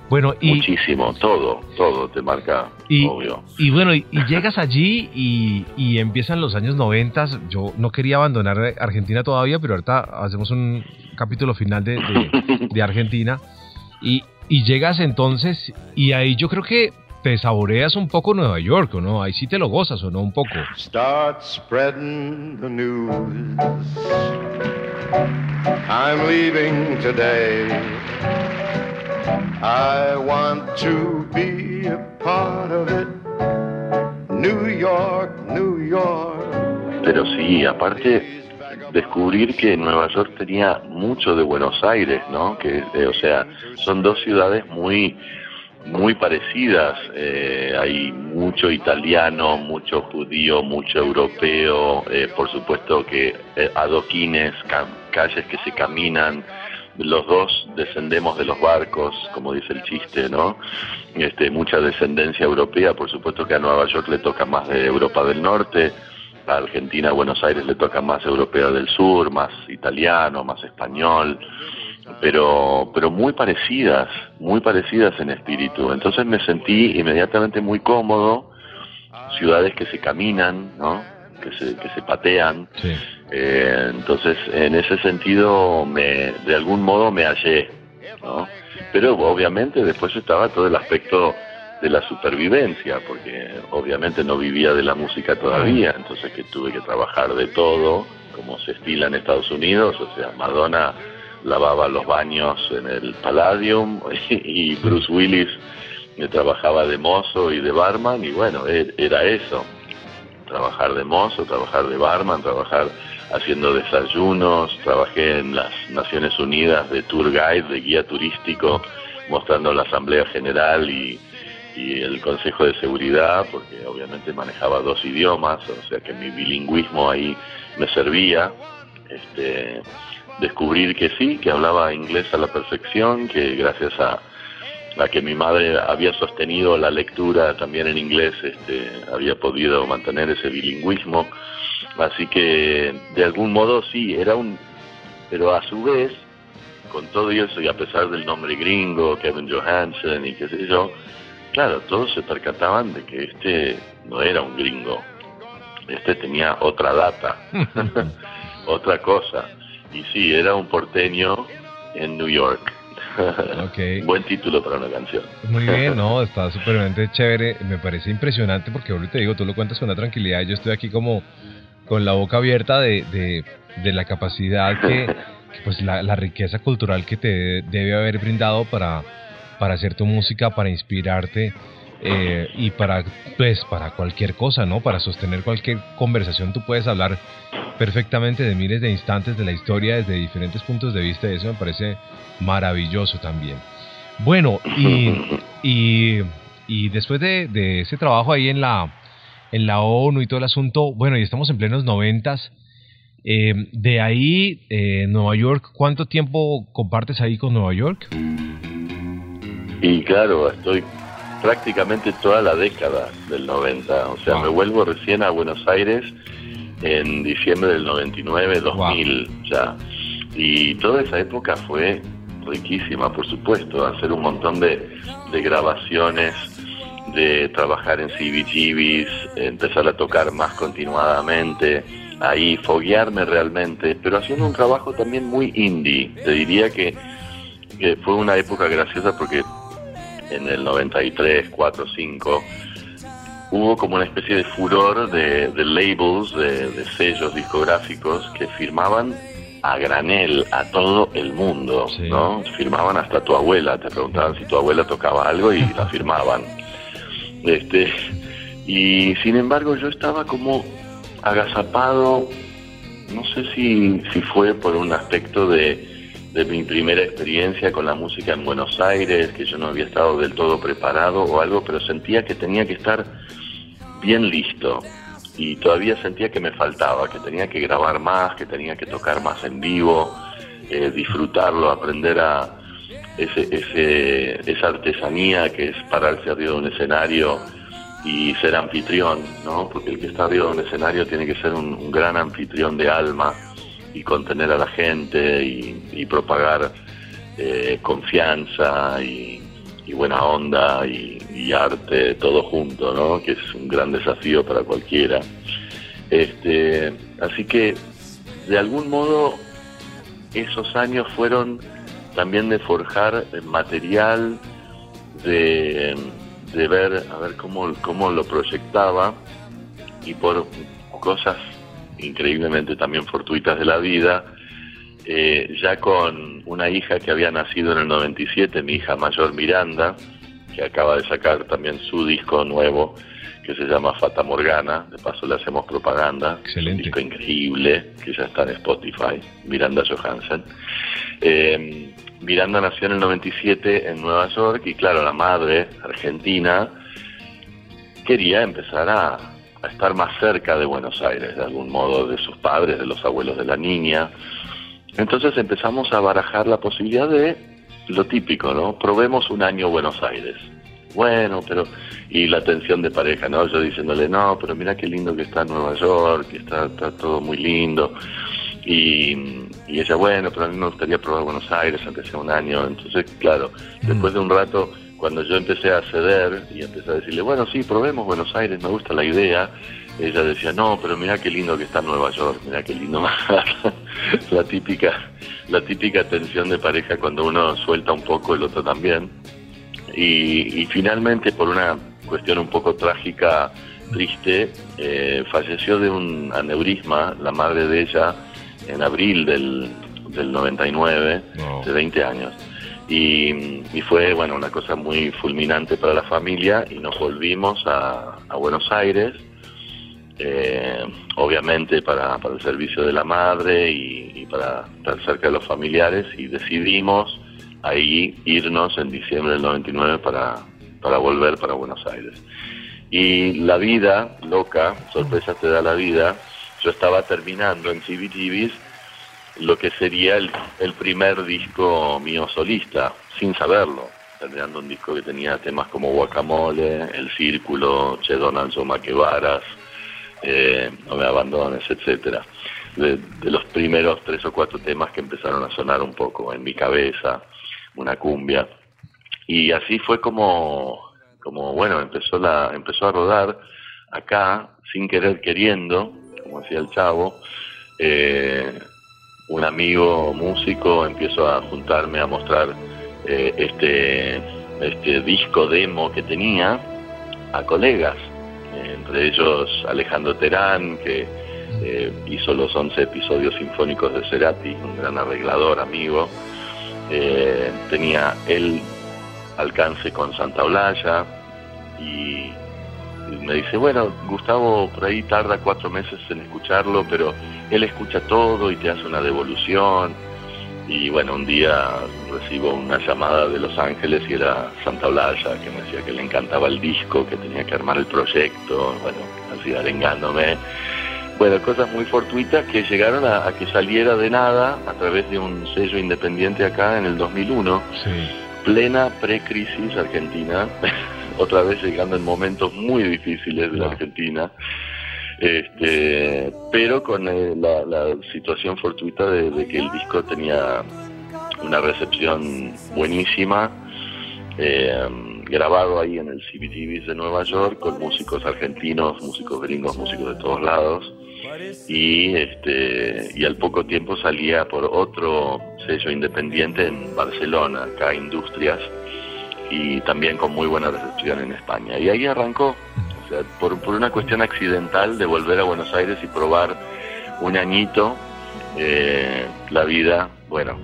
Speaker 4: Bueno, y, Muchísimo, todo, todo te marca,
Speaker 2: y,
Speaker 4: obvio.
Speaker 2: Y bueno, y, llegas allí y, empiezan los años 90. Yo no quería abandonar Argentina todavía, pero ahorita hacemos un capítulo final de, [LAUGHS] de, Argentina. Y, y llegas entonces, y ahí yo creo que te saboreas un poco Nueva York, ¿o no? Ahí sí te lo gozas, ¿o no? Un poco. Start spreading the news. I'm leaving today. I want to be a part of it. New York, New York.
Speaker 4: Pero sí, aparte descubrir que Nueva York tenía mucho de Buenos Aires, ¿no? Que, eh, o sea, son dos ciudades muy muy parecidas. Eh, hay mucho italiano, mucho judío, mucho europeo, eh, por supuesto que eh, adoquines, calles que se caminan, los dos descendemos de los barcos, como dice el chiste, ¿no? Este, mucha descendencia europea, por supuesto que a Nueva York le toca más de Europa del Norte, a Argentina, a Buenos Aires le toca más europea del sur, más italiano, más español, pero, pero muy parecidas, muy parecidas en espíritu. Entonces me sentí inmediatamente muy cómodo, ciudades que se caminan, ¿no? Que se, que se patean. Sí eh, entonces, en ese sentido, me, de algún modo me hallé, ¿no? Pero obviamente después estaba todo el aspecto de la supervivencia, porque obviamente no vivía de la música todavía, entonces que tuve que trabajar de todo, como se estila en Estados Unidos, o sea, Madonna lavaba los baños en el Palladium [LAUGHS] y Bruce Willis trabajaba de mozo y de barman y bueno, e, era eso, trabajar de mozo, trabajar de barman, trabajar haciendo desayunos, trabajé en las Naciones Unidas de tour guide, de guía turístico, mostrando la Asamblea General y, el Consejo de Seguridad, porque obviamente manejaba dos idiomas, o sea que mi bilingüismo ahí me servía. Este, descubrir que sí, que hablaba inglés a la perfección, que gracias a, la que mi madre había sostenido la lectura también en inglés, este, había podido mantener ese bilingüismo. Así que de algún modo sí, era un... Pero a su vez, con todo eso y a pesar del nombre gringo, Kevin Johansen y qué sé yo, claro, todos se percataban de que este no era un gringo, este tenía otra data, [LAUGHS] [LAUGHS] otra cosa. Y sí, era un porteño en New York. Okay. [LAUGHS] Buen título para una canción.
Speaker 2: Muy bien, no, [LAUGHS] está súper chévere. Me parece impresionante porque ahorita te digo, tú lo cuentas con una tranquilidad. Yo estoy aquí como con la boca abierta de, de, la capacidad [LAUGHS] que, pues la, la, riqueza cultural que te debe haber brindado para, para hacer tu música, para inspirarte eh, y para pues para cualquier cosa, ¿no? Para sostener cualquier conversación tú puedes hablar perfectamente de miles de instantes de la historia desde diferentes puntos de vista y eso me parece maravilloso también. Bueno, y, y, después de, ese trabajo ahí en la, en la ONU y todo el asunto, bueno, y estamos en plenos noventas, eh, de ahí, eh, Nueva York, ¿cuánto tiempo compartes ahí con Nueva York?
Speaker 4: Y claro, estoy prácticamente toda la década del 90, o sea, me vuelvo recién a Buenos Aires en diciembre del 99, 2000 ya. Y toda esa época fue riquísima, por supuesto, hacer un montón de, de grabaciones, de trabajar en CBGBs, empezar a tocar más continuadamente, ahí foguearme realmente, pero haciendo un trabajo también muy indie. Te diría que, que fue una época graciosa porque en el 93, 4, 5, hubo como una especie de furor de, labels, de, sellos discográficos que firmaban a granel a todo el mundo, ¿no? Firmaban hasta tu abuela, te preguntaban si tu abuela tocaba algo y la firmaban. Este, y sin embargo yo estaba como agazapado, no sé si, si fue por un aspecto de, de mi primera experiencia con la música en Buenos Aires, que yo no había estado del todo preparado o algo, pero sentía que tenía que estar bien listo y todavía sentía que me faltaba, que tenía que grabar más, que tenía que tocar más en vivo, eh, disfrutarlo, aprender a ese, ese, esa artesanía que es pararse arriba de un escenario y ser anfitrión, ¿no? Porque el que está arriba de un escenario tiene que ser un, gran anfitrión de alma y contener a la gente y, propagar eh, confianza y, buena onda y, arte todo junto, ¿no? Que es un gran desafío para cualquiera. Este, así que de algún modo esos años fueron también de forjar material, de, de ver a ver cómo, cómo lo proyectaba y por cosas increíblemente también fortuitas de la vida, eh, ya con una hija que había nacido en el 97, mi hija mayor Miranda, que acaba de sacar también su disco nuevo, que se llama Fata Morgana, de paso le hacemos propaganda,
Speaker 2: Excelente.
Speaker 4: un disco increíble, que ya está en Spotify, Miranda Johansen. Eh, Miranda nació en el 97 en Nueva York y claro, la madre argentina quería empezar a, a estar más cerca de Buenos Aires, de algún modo, de sus padres, de los abuelos de la niña. Entonces empezamos a barajar la posibilidad de lo típico, ¿no? Probemos un año Buenos Aires. Bueno, pero... Y la tensión de pareja, ¿no? Yo diciéndole, no, pero mira qué lindo que está Nueva York, que está, todo muy lindo. Y, y, ella, bueno, pero a mí me gustaría probar Buenos Aires, aunque sea un año. Entonces, claro, después de un rato, cuando yo empecé a ceder y empecé a decirle, bueno, sí, probemos Buenos Aires, me gusta la idea, ella decía, no, pero mira qué lindo que está Nueva York, mira qué lindo. [LAUGHS] la típica, la típica tensión de pareja cuando uno suelta un poco, el otro también. Y, finalmente, por una cuestión un poco trágica, triste, eh, falleció de un aneurisma la madre de ella en abril del, del 99, de 20 años. Y, fue bueno una cosa muy fulminante para la familia y nos volvimos a, a Buenos Aires eh, obviamente para, para, el servicio de la madre y, para estar cerca de los familiares y decidimos ahí irnos en diciembre del 99 para, para volver para Buenos Aires. Y la vida, loca, sorpresa te da la vida, yo estaba terminando en CBGBs lo que sería el, primer disco mío solista, sin saberlo. terminando un disco que tenía temas como Guacamole, El Círculo, Che Donaldo Maquevaras, eh, No me abandones, etcétera. De, de, los primeros tres o cuatro temas que empezaron a sonar un poco en mi cabeza, una cumbia. Y así fue como, como bueno, empezó, la, empezó a rodar acá, sin querer queriendo, como decía el chavo. Eh, un amigo músico empiezo a juntarme a mostrar eh, este, este disco demo que tenía a colegas, entre ellos Alejandro Terán, que eh, hizo los 11 episodios sinfónicos de Cerati, un gran arreglador, amigo. Eh, tenía el alcance con Santa Olalla y, y me dice, bueno, Gustavo por ahí tarda cuatro meses en escucharlo, pero él escucha todo y te hace una devolución. Y bueno, un día recibo una llamada de Los Ángeles y era Santa Olalla, que me decía que le encantaba el disco, que tenía que armar el proyecto, bueno, así arengándome. Bueno, cosas muy fortuitas que llegaron a, a, que saliera de nada a través de un sello independiente acá en el 2001,
Speaker 2: Sí.
Speaker 4: plena pre-crisis argentina, [LAUGHS] otra vez llegando en momentos muy difíciles de la. Argentina, este, pero con eh, la, la situación fortuita de, de que el disco tenía una recepción buenísima, eh, grabado ahí en el CBGBs de Nueva York con músicos argentinos, músicos gringos, músicos de todos lados. Y este y al poco tiempo salía por otro sello independiente en Barcelona, acá Industrias y también con muy buena recepción en España y ahí arrancó, o sea, por, por una cuestión accidental de volver a Buenos Aires y probar un añito eh, la vida, bueno,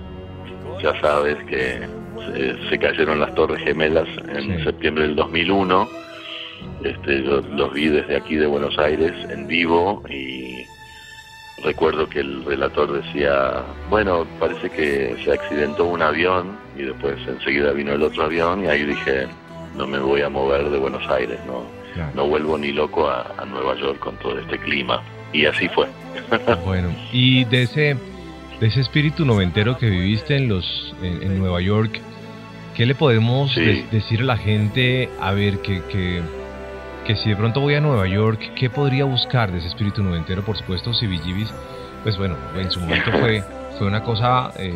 Speaker 4: ya sabes que se, se cayeron las Torres Gemelas en
Speaker 2: Sí.
Speaker 4: septiembre del 2001. Este, yo los vi desde aquí de Buenos Aires en vivo y recuerdo que el relator decía, bueno, parece que se accidentó un avión y después enseguida vino el otro avión y ahí dije, no me voy a mover de Buenos Aires, no,
Speaker 2: Claro.
Speaker 4: no vuelvo ni loco a, a Nueva York con todo este clima. Y así fue. [LAUGHS]
Speaker 2: Bueno, y de ese, de ese espíritu noventero que viviste en los en, en Nueva York, ¿qué le podemos
Speaker 4: Sí.
Speaker 2: de- decir a la gente? A ver, que, que, que si de pronto voy a Nueva York, ¿qué podría buscar de ese espíritu noventero? Por supuesto, CBGBs, pues bueno, en su momento fue, fue una cosa eh,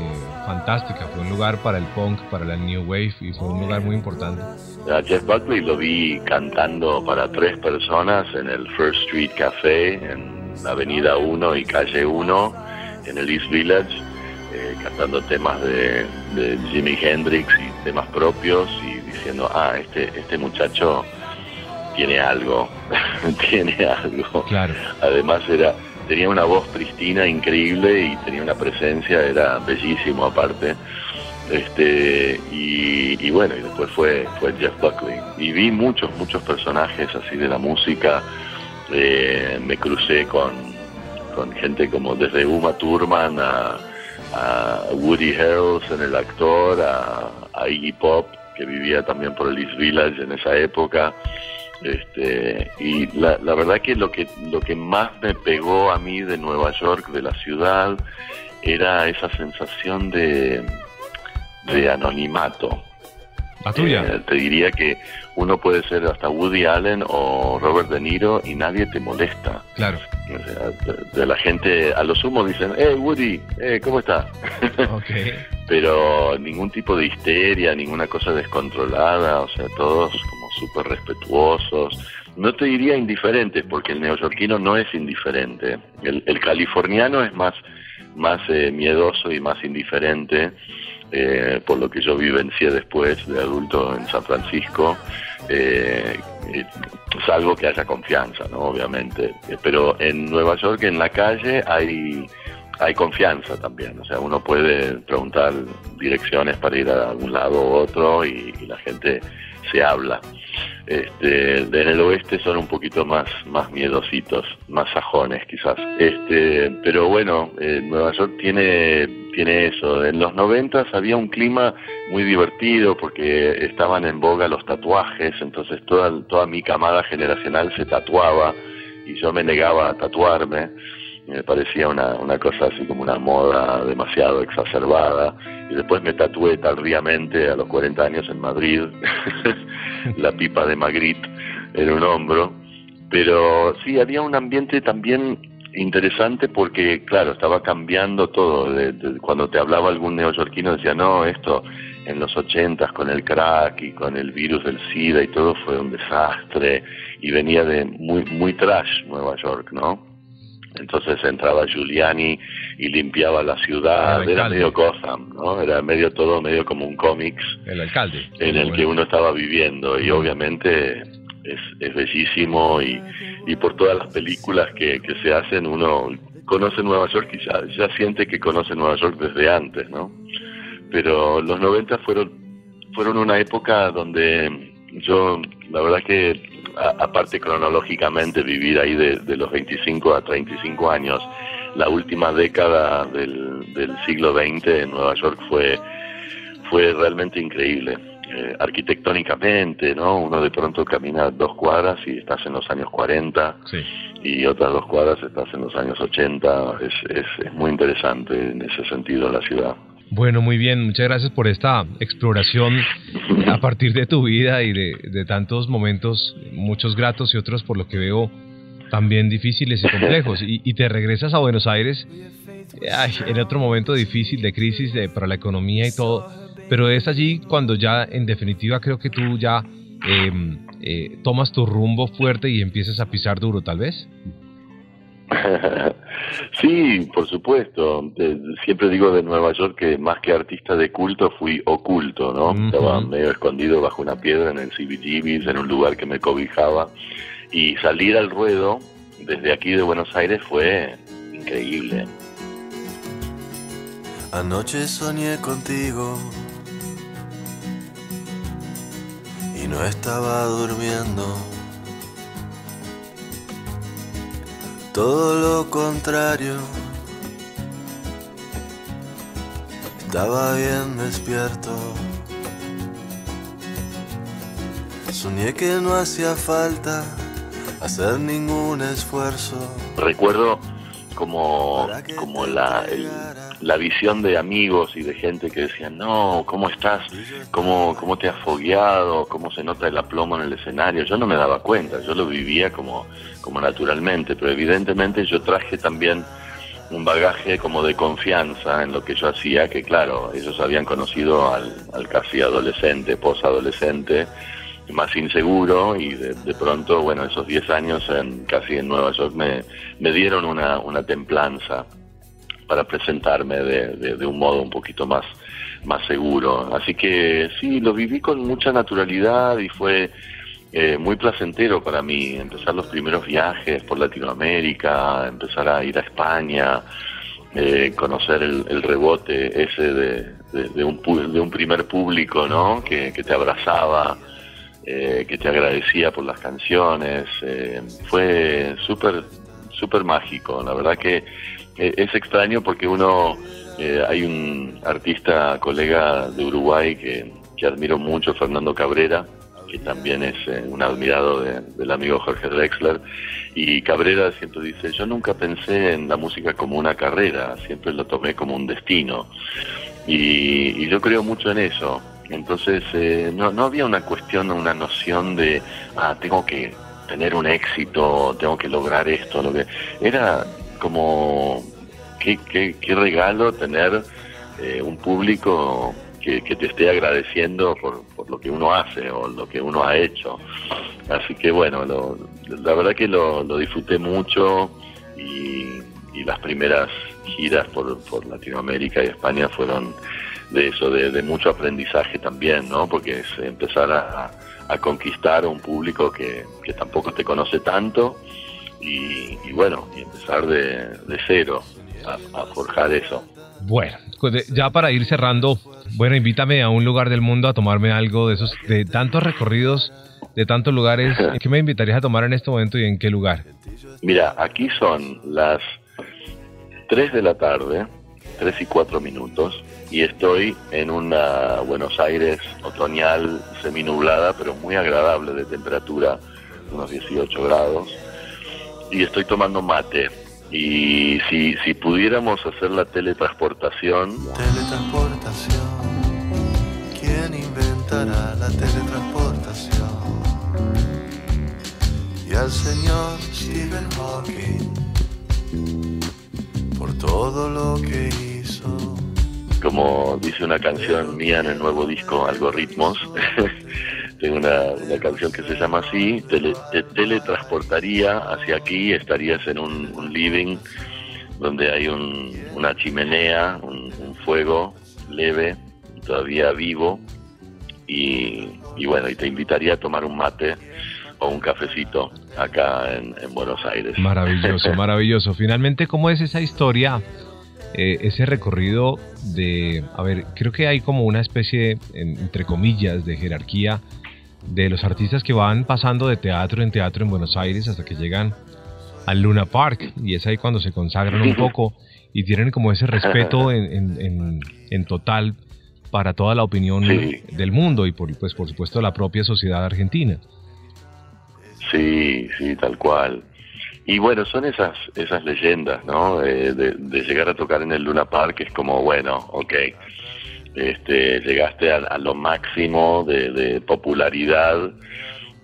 Speaker 2: fantástica, fue un lugar para el punk, para la New Wave y fue un lugar muy importante.
Speaker 4: A Jeff Buckley lo vi cantando para tres personas en el First Street Café, en Avenida 1 y Calle 1, en el East Village, eh, cantando temas de, de Jimi Hendrix y temas propios y diciendo, ah, este, este muchacho tiene algo, [LAUGHS] tiene algo.
Speaker 2: Claro,
Speaker 4: Además era tenía una voz pristina increíble y tenía una presencia, era bellísimo aparte. Este y, bueno, y después fue fue Jeff Buckley. Y vi muchos muchos personajes así de la música. Eh, me crucé con, con gente como desde Uma Thurman a, a Woody Harrelson, el actor, a, a Iggy Pop, que vivía también por el East Village en esa época. Este, y la, la verdad que lo que lo que más me pegó a mí de Nueva York, de la ciudad, era esa sensación de, de anonimato.
Speaker 2: la tuya.
Speaker 4: Eh, te diría que uno puede ser hasta Woody Allen o Robert De Niro y nadie te molesta.
Speaker 2: Claro,
Speaker 4: O sea, de, de la gente, a lo sumo dicen, eh, Woody, eh, ¿cómo estás? [LAUGHS] pero ningún tipo de histeria, ninguna cosa descontrolada, o sea, todos como súper respetuosos. No te diría indiferentes, porque el neoyorquino no es indiferente. El, el californiano es más, más eh, miedoso y más indiferente, eh, por lo que yo vivencié después de adulto en San Francisco. Eh, eh, salvo que haya confianza, ¿no? Obviamente. Eh, pero en Nueva York, en la calle, hay hay confianza también, o sea, uno puede preguntar direcciones para ir a algún lado u otro y, y la gente se habla. Este, en el oeste son un poquito más más miedositos, más sajones quizás. Este, pero bueno, eh, Nueva York tiene tiene eso. En los noventas había un clima muy divertido porque estaban en boga los tatuajes, entonces toda toda mi camada generacional se tatuaba y yo me negaba a tatuarme. me parecía una, una cosa así como una moda demasiado exacerbada. Y después me tatué tardíamente a los 40 años en Madrid [LAUGHS] la pipa de Magritte en un hombro. Pero sí, había un ambiente también interesante porque, claro, estaba cambiando todo. cuando te hablaba algún neoyorquino decía, no, esto en los ochentas con el crack y con el virus del SIDA y todo fue un desastre y venía de muy, muy trash Nueva York, ¿no? Entonces entraba Giuliani y limpiaba la ciudad, era medio Gotham, ¿no? Era medio todo, medio como un cómics.
Speaker 2: El alcalde.
Speaker 4: En el que uno estaba viviendo y obviamente es, es bellísimo y, y por todas las películas que, que se hacen uno conoce Nueva York y ya, ya siente que conoce Nueva York desde antes, ¿no? Pero los 90 fueron, fueron una época donde yo, la verdad que aparte cronológicamente vivir ahí de, los 25 a 35 años, la última década del, del siglo XX en Nueva York fue, fue realmente increíble. Eh, arquitectónicamente, ¿no? Uno de pronto camina dos cuadras y estás en los años 40 y otras dos cuadras estás en los años 80. Es, es, es muy interesante en ese sentido la ciudad.
Speaker 2: Bueno, muy bien, muchas gracias por esta exploración [LAUGHS] a partir de tu vida y de, tantos momentos, muchos gratos y otros por lo que veo también difíciles y [LAUGHS] complejos. Y, te regresas a Buenos Aires en otro momento difícil de crisis de, para la economía y todo, pero es allí cuando ya en definitiva creo que tú ya em, eh, tomas tu rumbo fuerte y empiezas a pisar duro, tal vez. [LAUGHS]
Speaker 4: sí, por supuesto. siempre digo de Nueva York que más que artista de culto fui oculto, ¿no? Estaba medio escondido bajo una piedra en el CBGBs, en un lugar que me cobijaba. Y salir al ruedo desde aquí de Buenos Aires fue increíble.
Speaker 3: Anoche soñé contigo y no estaba durmiendo. todo lo contrario. Estaba bien despierto. Soñé que no hacía falta hacer ningún esfuerzo.
Speaker 4: Recuerdo como, como la, la visión de amigos y de gente que decían, no, ¿cómo estás? ¿Cómo, ¿Cómo te has fogueado? ¿Cómo se nota el aplomo en el escenario? Yo no me daba cuenta, yo lo vivía como, como naturalmente, pero evidentemente yo traje también un bagaje como de confianza en lo que yo hacía, que claro, ellos habían conocido al, al casi adolescente, posadolescente, más inseguro y de, pronto, bueno, esos 10 años en, casi en Nueva York me, me dieron una, una templanza para presentarme de, de, un modo un poquito más, más seguro. Así que sí, lo viví con mucha naturalidad y fue eh, muy placentero para mí empezar los primeros viajes por Latinoamérica, empezar a ir a España, eh, conocer el, rebote ese de, de, un, de primer público, ¿no? Que te abrazaba eh, que te agradecía por las canciones. Eh, fue súper, súper mágico. La verdad que eh, es extraño porque uno, hay un artista, colega de Uruguay que, que admiro mucho, Fernando Cabrera, que también es un admirado del amigo Jorge Drexler. Y Cabrera siempre dice, yo nunca pensé en la música como una carrera, siempre lo tomé como un destino. y yo creo mucho en eso. Entonces eh, no, no había una cuestión, una noción de, ah, tengo que tener un éxito, tengo que lograr esto, lo que era como qué, qué, qué regalo tener eh, un público que, que, te esté agradeciendo por, por, lo que uno hace o lo que uno ha hecho. Así que bueno, lo, la verdad que lo, lo disfruté mucho y, y, las primeras giras por, por Latinoamérica y España fueron de eso, de, mucho aprendizaje también, ¿no? Porque es empezar a, conquistar a un público que, tampoco te conoce tanto y, bueno, y empezar de, cero a, forjar eso.
Speaker 2: Bueno, pues ya para ir cerrando, bueno, invítame a un lugar del mundo a tomarme algo de esos, de tantos recorridos, de tantos lugares. [LAUGHS] ¿Qué me invitarías a tomar en este momento y en qué lugar?
Speaker 4: Mira, aquí son las 3 de la tarde, 3 y 4 minutos, y estoy en una Buenos Aires otoñal seminublada, pero muy agradable de temperatura, unos 18 grados, y estoy tomando mate. Y si, si pudiéramos hacer la teletransportación...
Speaker 3: Teletransportación. ¿Quién inventará la teletransportación? Y al señor Stephen Hawking por todo lo que hizo.
Speaker 4: Como dice una canción mía en el nuevo disco Algoritmos, [LAUGHS] tengo una, una, canción que se llama así, tele, te teletransportaría hacia aquí, estarías en un, un living donde hay un, una chimenea, un, un, fuego leve, todavía vivo, y, y, bueno, y te invitaría a tomar un mate o un cafecito acá en, en Buenos Aires.
Speaker 2: Maravilloso, [LAUGHS] maravilloso. Finalmente, ¿cómo es esa historia? Eh, ese recorrido de, a ver, creo que hay como una especie, en, entre comillas, de jerarquía de los artistas que van pasando de teatro en teatro en Buenos Aires hasta que llegan al Luna Park y es ahí cuando se consagran un poco y tienen como ese respeto en, en, en total para toda la opinión sí. del mundo y por, pues por supuesto la propia sociedad argentina.
Speaker 4: Sí, sí, tal cual. Y bueno, son esas esas leyendas, ¿no? Eh, de, de, llegar a tocar en el Luna Park es como, bueno, ok, este, llegaste a, lo máximo de, de popularidad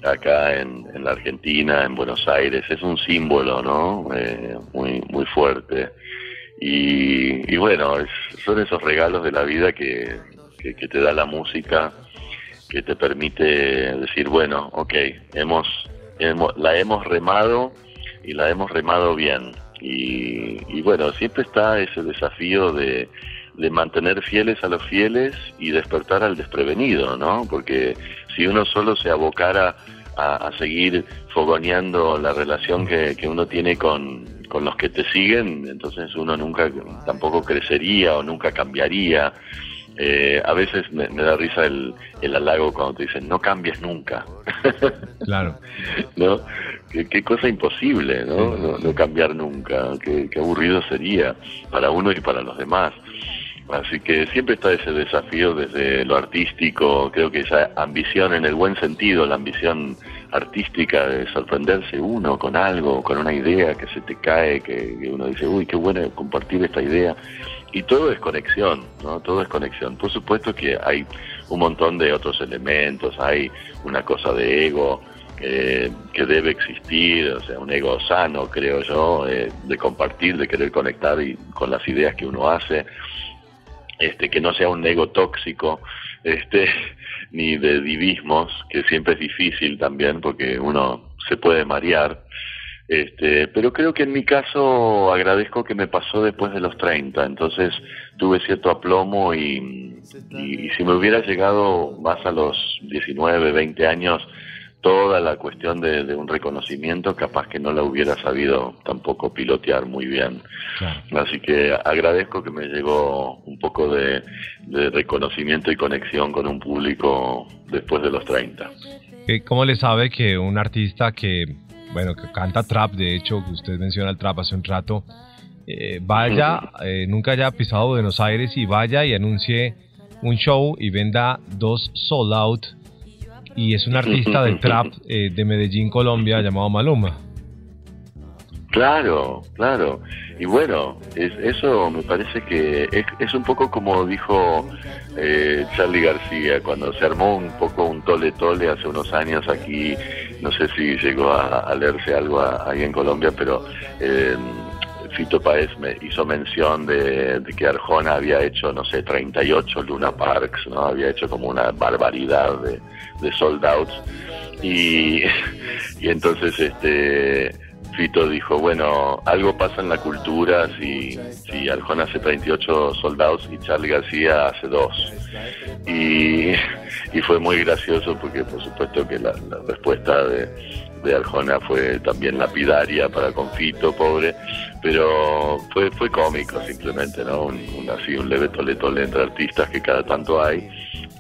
Speaker 4: acá en, en, la Argentina, en Buenos Aires, es un símbolo, ¿no? Eh, muy muy fuerte. Y, y bueno, es, son esos regalos de la vida que, que, que te da la música, que te permite decir, bueno, ok, hemos, hemos la hemos remado y la hemos remado bien. Y, y, bueno, siempre está ese desafío de, de mantener fieles a los fieles y despertar al desprevenido, ¿no? Porque si uno solo se abocara a, a seguir fogoneando la relación que, que uno tiene con, con los que te siguen, entonces uno nunca tampoco crecería o nunca cambiaría. Eh, a veces me, me, da risa el, el halago cuando te dicen no cambies nunca. [LAUGHS]
Speaker 2: Claro.
Speaker 4: ¿No? Qué, qué, cosa imposible, ¿no? No, no cambiar nunca. Qué, qué, aburrido sería para uno y para los demás. Así que siempre está ese desafío desde lo artístico, creo que esa ambición en el buen sentido, la ambición artística de sorprenderse uno con algo, con una idea que se te cae, que, uno dice, uy, qué bueno compartir esta idea y todo es conexión, ¿no? Todo es conexión. Por supuesto que hay un montón de otros elementos, hay una cosa de ego eh, que debe existir, o sea, un ego sano, creo yo, eh, de compartir, de querer conectar y, con las ideas que uno hace, este, que no sea un ego tóxico, este, ni de divismos, que siempre es difícil también porque uno se puede marear. Este, pero creo que en mi caso agradezco que me pasó después de los 30, entonces tuve cierto aplomo y, y, y, si me hubiera llegado más a los 19, 20 años, toda la cuestión de, de un reconocimiento, capaz que no la hubiera sabido tampoco pilotear muy bien. Claro. Así que agradezco que me llegó un poco de, de reconocimiento y conexión con un público después de los 30.
Speaker 2: ¿Cómo le sabe que un artista que bueno, que canta trap, de hecho, que usted menciona el trap hace un rato, eh, vaya, eh, nunca haya pisado Buenos Aires y vaya y anuncie un show y venda dos sold out y es un artista del [LAUGHS] trap eh, de Medellín, Colombia, llamado Maluma.
Speaker 4: Claro, claro. Y bueno, es, eso me parece que es, es un poco como dijo eh, Charlie García cuando se armó un poco un tole tole hace unos años aquí, no sé si llegó a, a leerse algo a, ahí en Colombia, pero eh, Fito Paez me hizo mención de, que Arjona había hecho, no sé, 38 Luna Parks, ¿no? Había hecho como una barbaridad de, de sold outs. Y, [LAUGHS] entonces, este Fito dijo, bueno, algo pasa en la cultura si, Arjona hace 38 soldados y Charlie García hace dos. Y, [LAUGHS] y fue muy gracioso porque por supuesto que la, la respuesta de, de, Arjona fue también lapidaria para con Fito, pobre, pero fue, fue cómico simplemente, ¿no? Un, un así, un leve tole tole entre artistas que cada tanto hay.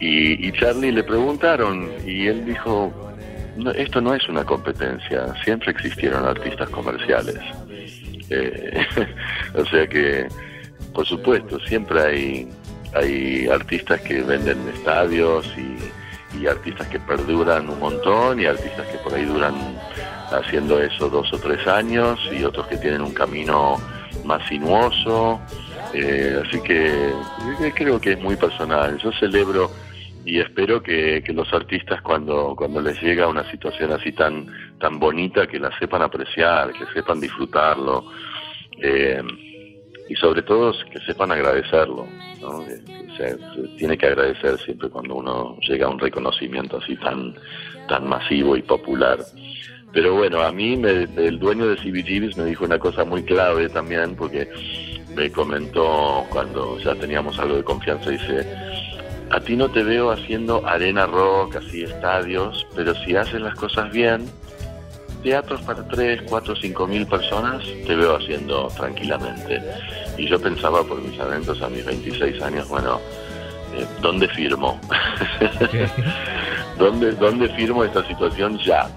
Speaker 4: Y, y Charlie le preguntaron y él dijo, no, esto no es una competencia, siempre existieron artistas comerciales. Eh, [LAUGHS] o sea que, por supuesto, siempre hay, hay artistas que venden estadios y, y, artistas que perduran un montón y artistas que por ahí duran haciendo eso dos o tres años y otros que tienen un camino más sinuoso. Eh, así que creo que es muy personal. Yo celebro y espero que, los artistas cuando, cuando les llega una situación así tan, tan bonita que la sepan apreciar, que sepan disfrutarlo eh, y sobre todo que sepan agradecerlo. ¿no? Se, tiene que agradecer siempre cuando uno llega a un reconocimiento así tan, tan masivo y popular. Pero bueno, a mí el dueño de CBGBs me dijo una cosa muy clave también, porque me comentó cuando ya teníamos algo de confianza, dice, a ti no te veo haciendo arena rock, así estadios, pero si haces las cosas bien, teatros para 3, 4, 5 mil personas, te veo haciendo tranquilamente. Y yo pensaba por mis eventos a mis 26 años, bueno, eh, ¿dónde firmo? [LAUGHS] ¿Dónde, ¿Dónde firmo esta situación ya?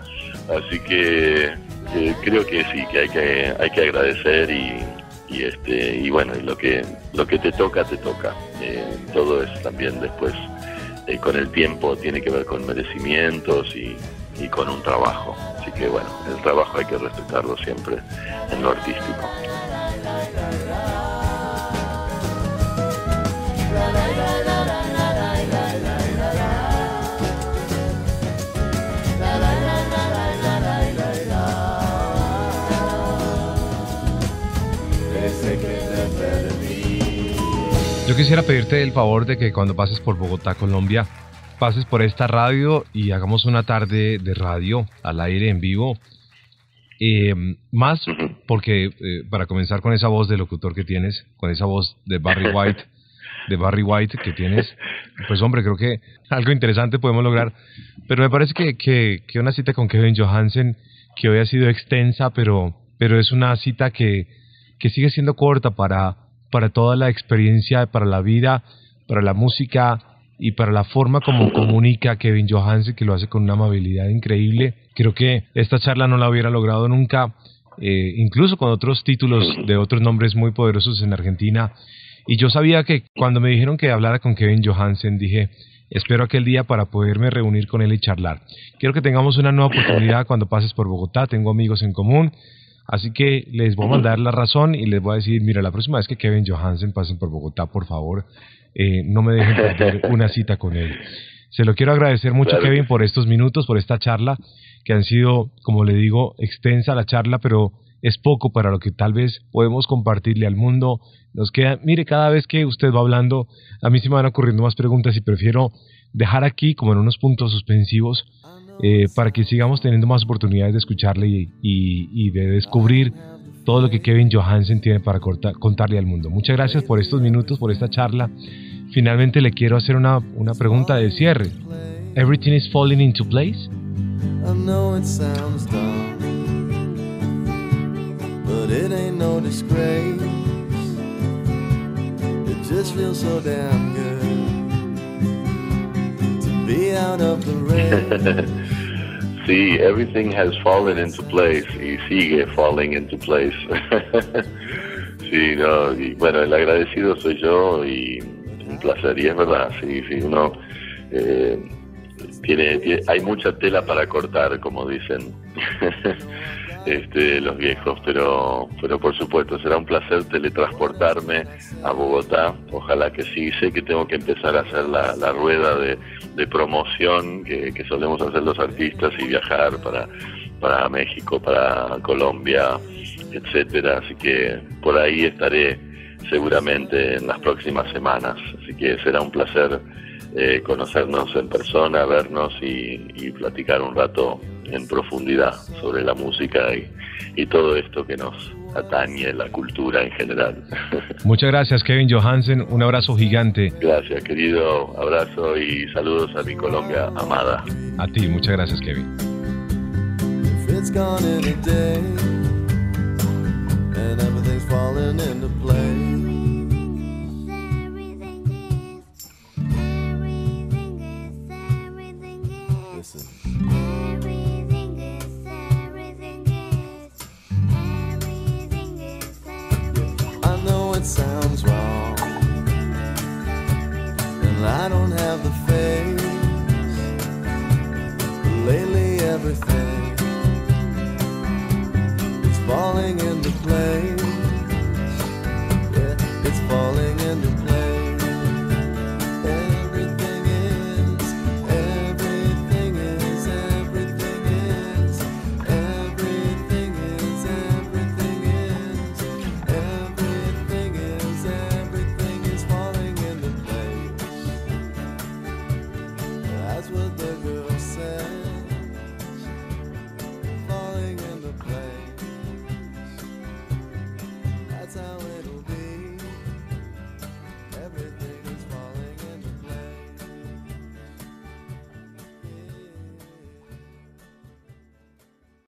Speaker 4: Así que eh, creo que sí, que hay que, hay que agradecer y, y este y bueno lo que lo que te toca te toca eh, todo es también después eh, con el tiempo tiene que ver con merecimientos y, y, con un trabajo. Así que bueno el trabajo hay que respetarlo siempre en lo artístico.
Speaker 2: Yo quisiera pedirte el favor de que cuando pases por Bogotá, Colombia, pases por esta radio y hagamos una tarde de radio al aire en vivo. Eh, más porque, eh, para comenzar con esa voz de locutor que tienes, con esa voz de Barry [LAUGHS] White, de Barry White que tienes, pues hombre, creo que algo interesante podemos lograr. Pero me parece que, que, que una cita con Kevin Johansen, que hoy ha sido extensa, pero, pero es una cita que, que sigue siendo corta para para toda la experiencia, para la vida, para la música y para la forma como comunica Kevin Johansen, que lo hace con una amabilidad increíble. Creo que esta charla no la hubiera logrado nunca, eh, incluso con otros títulos de otros nombres muy poderosos en Argentina. Y yo sabía que cuando me dijeron que hablara con Kevin Johansen, dije, espero aquel día para poderme reunir con él y charlar. Quiero que tengamos una nueva oportunidad cuando pases por Bogotá, tengo amigos en común Así que les voy a mandar la razón y les voy a decir, mira, la próxima vez que Kevin Johansen pasen por Bogotá, por favor, eh, no me dejen perder [LAUGHS] una cita con él. Se lo quiero agradecer mucho, Kevin, por estos minutos, por esta charla, que han sido, como le digo, extensa la charla, pero es poco para lo que tal vez podemos compartirle al mundo. Nos queda, mire, cada vez que usted va hablando, a mí se me van ocurriendo más preguntas y prefiero dejar aquí como en unos puntos suspensivos eh, para que sigamos teniendo más oportunidades de escucharle y, de descubrir todo lo que Kevin Johansen tiene para contarle al mundo. Muchas gracias por estos minutos, por esta charla. Finalmente le quiero hacer una, una pregunta de cierre. Everything is falling into place? I know it sounds dumb, but it ain't no disgrace. It just feels so damn good to be out of the rain. [LAUGHS]
Speaker 4: Sí, everything has fallen into place y sigue falling into place. [LAUGHS] sí, no, y bueno, el agradecido soy yo y un placer, y es verdad, sí, sí, uno eh, tiene, hay mucha tela para cortar, como dicen. [LAUGHS] este, los viejos, pero, pero por supuesto será un placer teletransportarme a Bogotá. Ojalá que sí. Sé que tengo que empezar a hacer la rueda de, de promoción que, solemos hacer los artistas y viajar para, para México, para Colombia, etcétera. Así que por ahí estaré seguramente en las próximas semanas. Así que será un placer eh, conocernos en persona, vernos y, y platicar un rato en profundidad sobre la música y, y todo esto que nos a Tania la cultura en general. [LAUGHS]
Speaker 2: Muchas gracias, Kevin Johansen. Un abrazo gigante.
Speaker 4: Gracias, querido. Abrazo y saludos a mi Colombia amada.
Speaker 2: A ti, muchas gracias, Kevin.
Speaker 3: and everything's falling into place. it sounds wrong. And I don't have the face. Lately, everything is falling into place. Yeah, it's falling into place.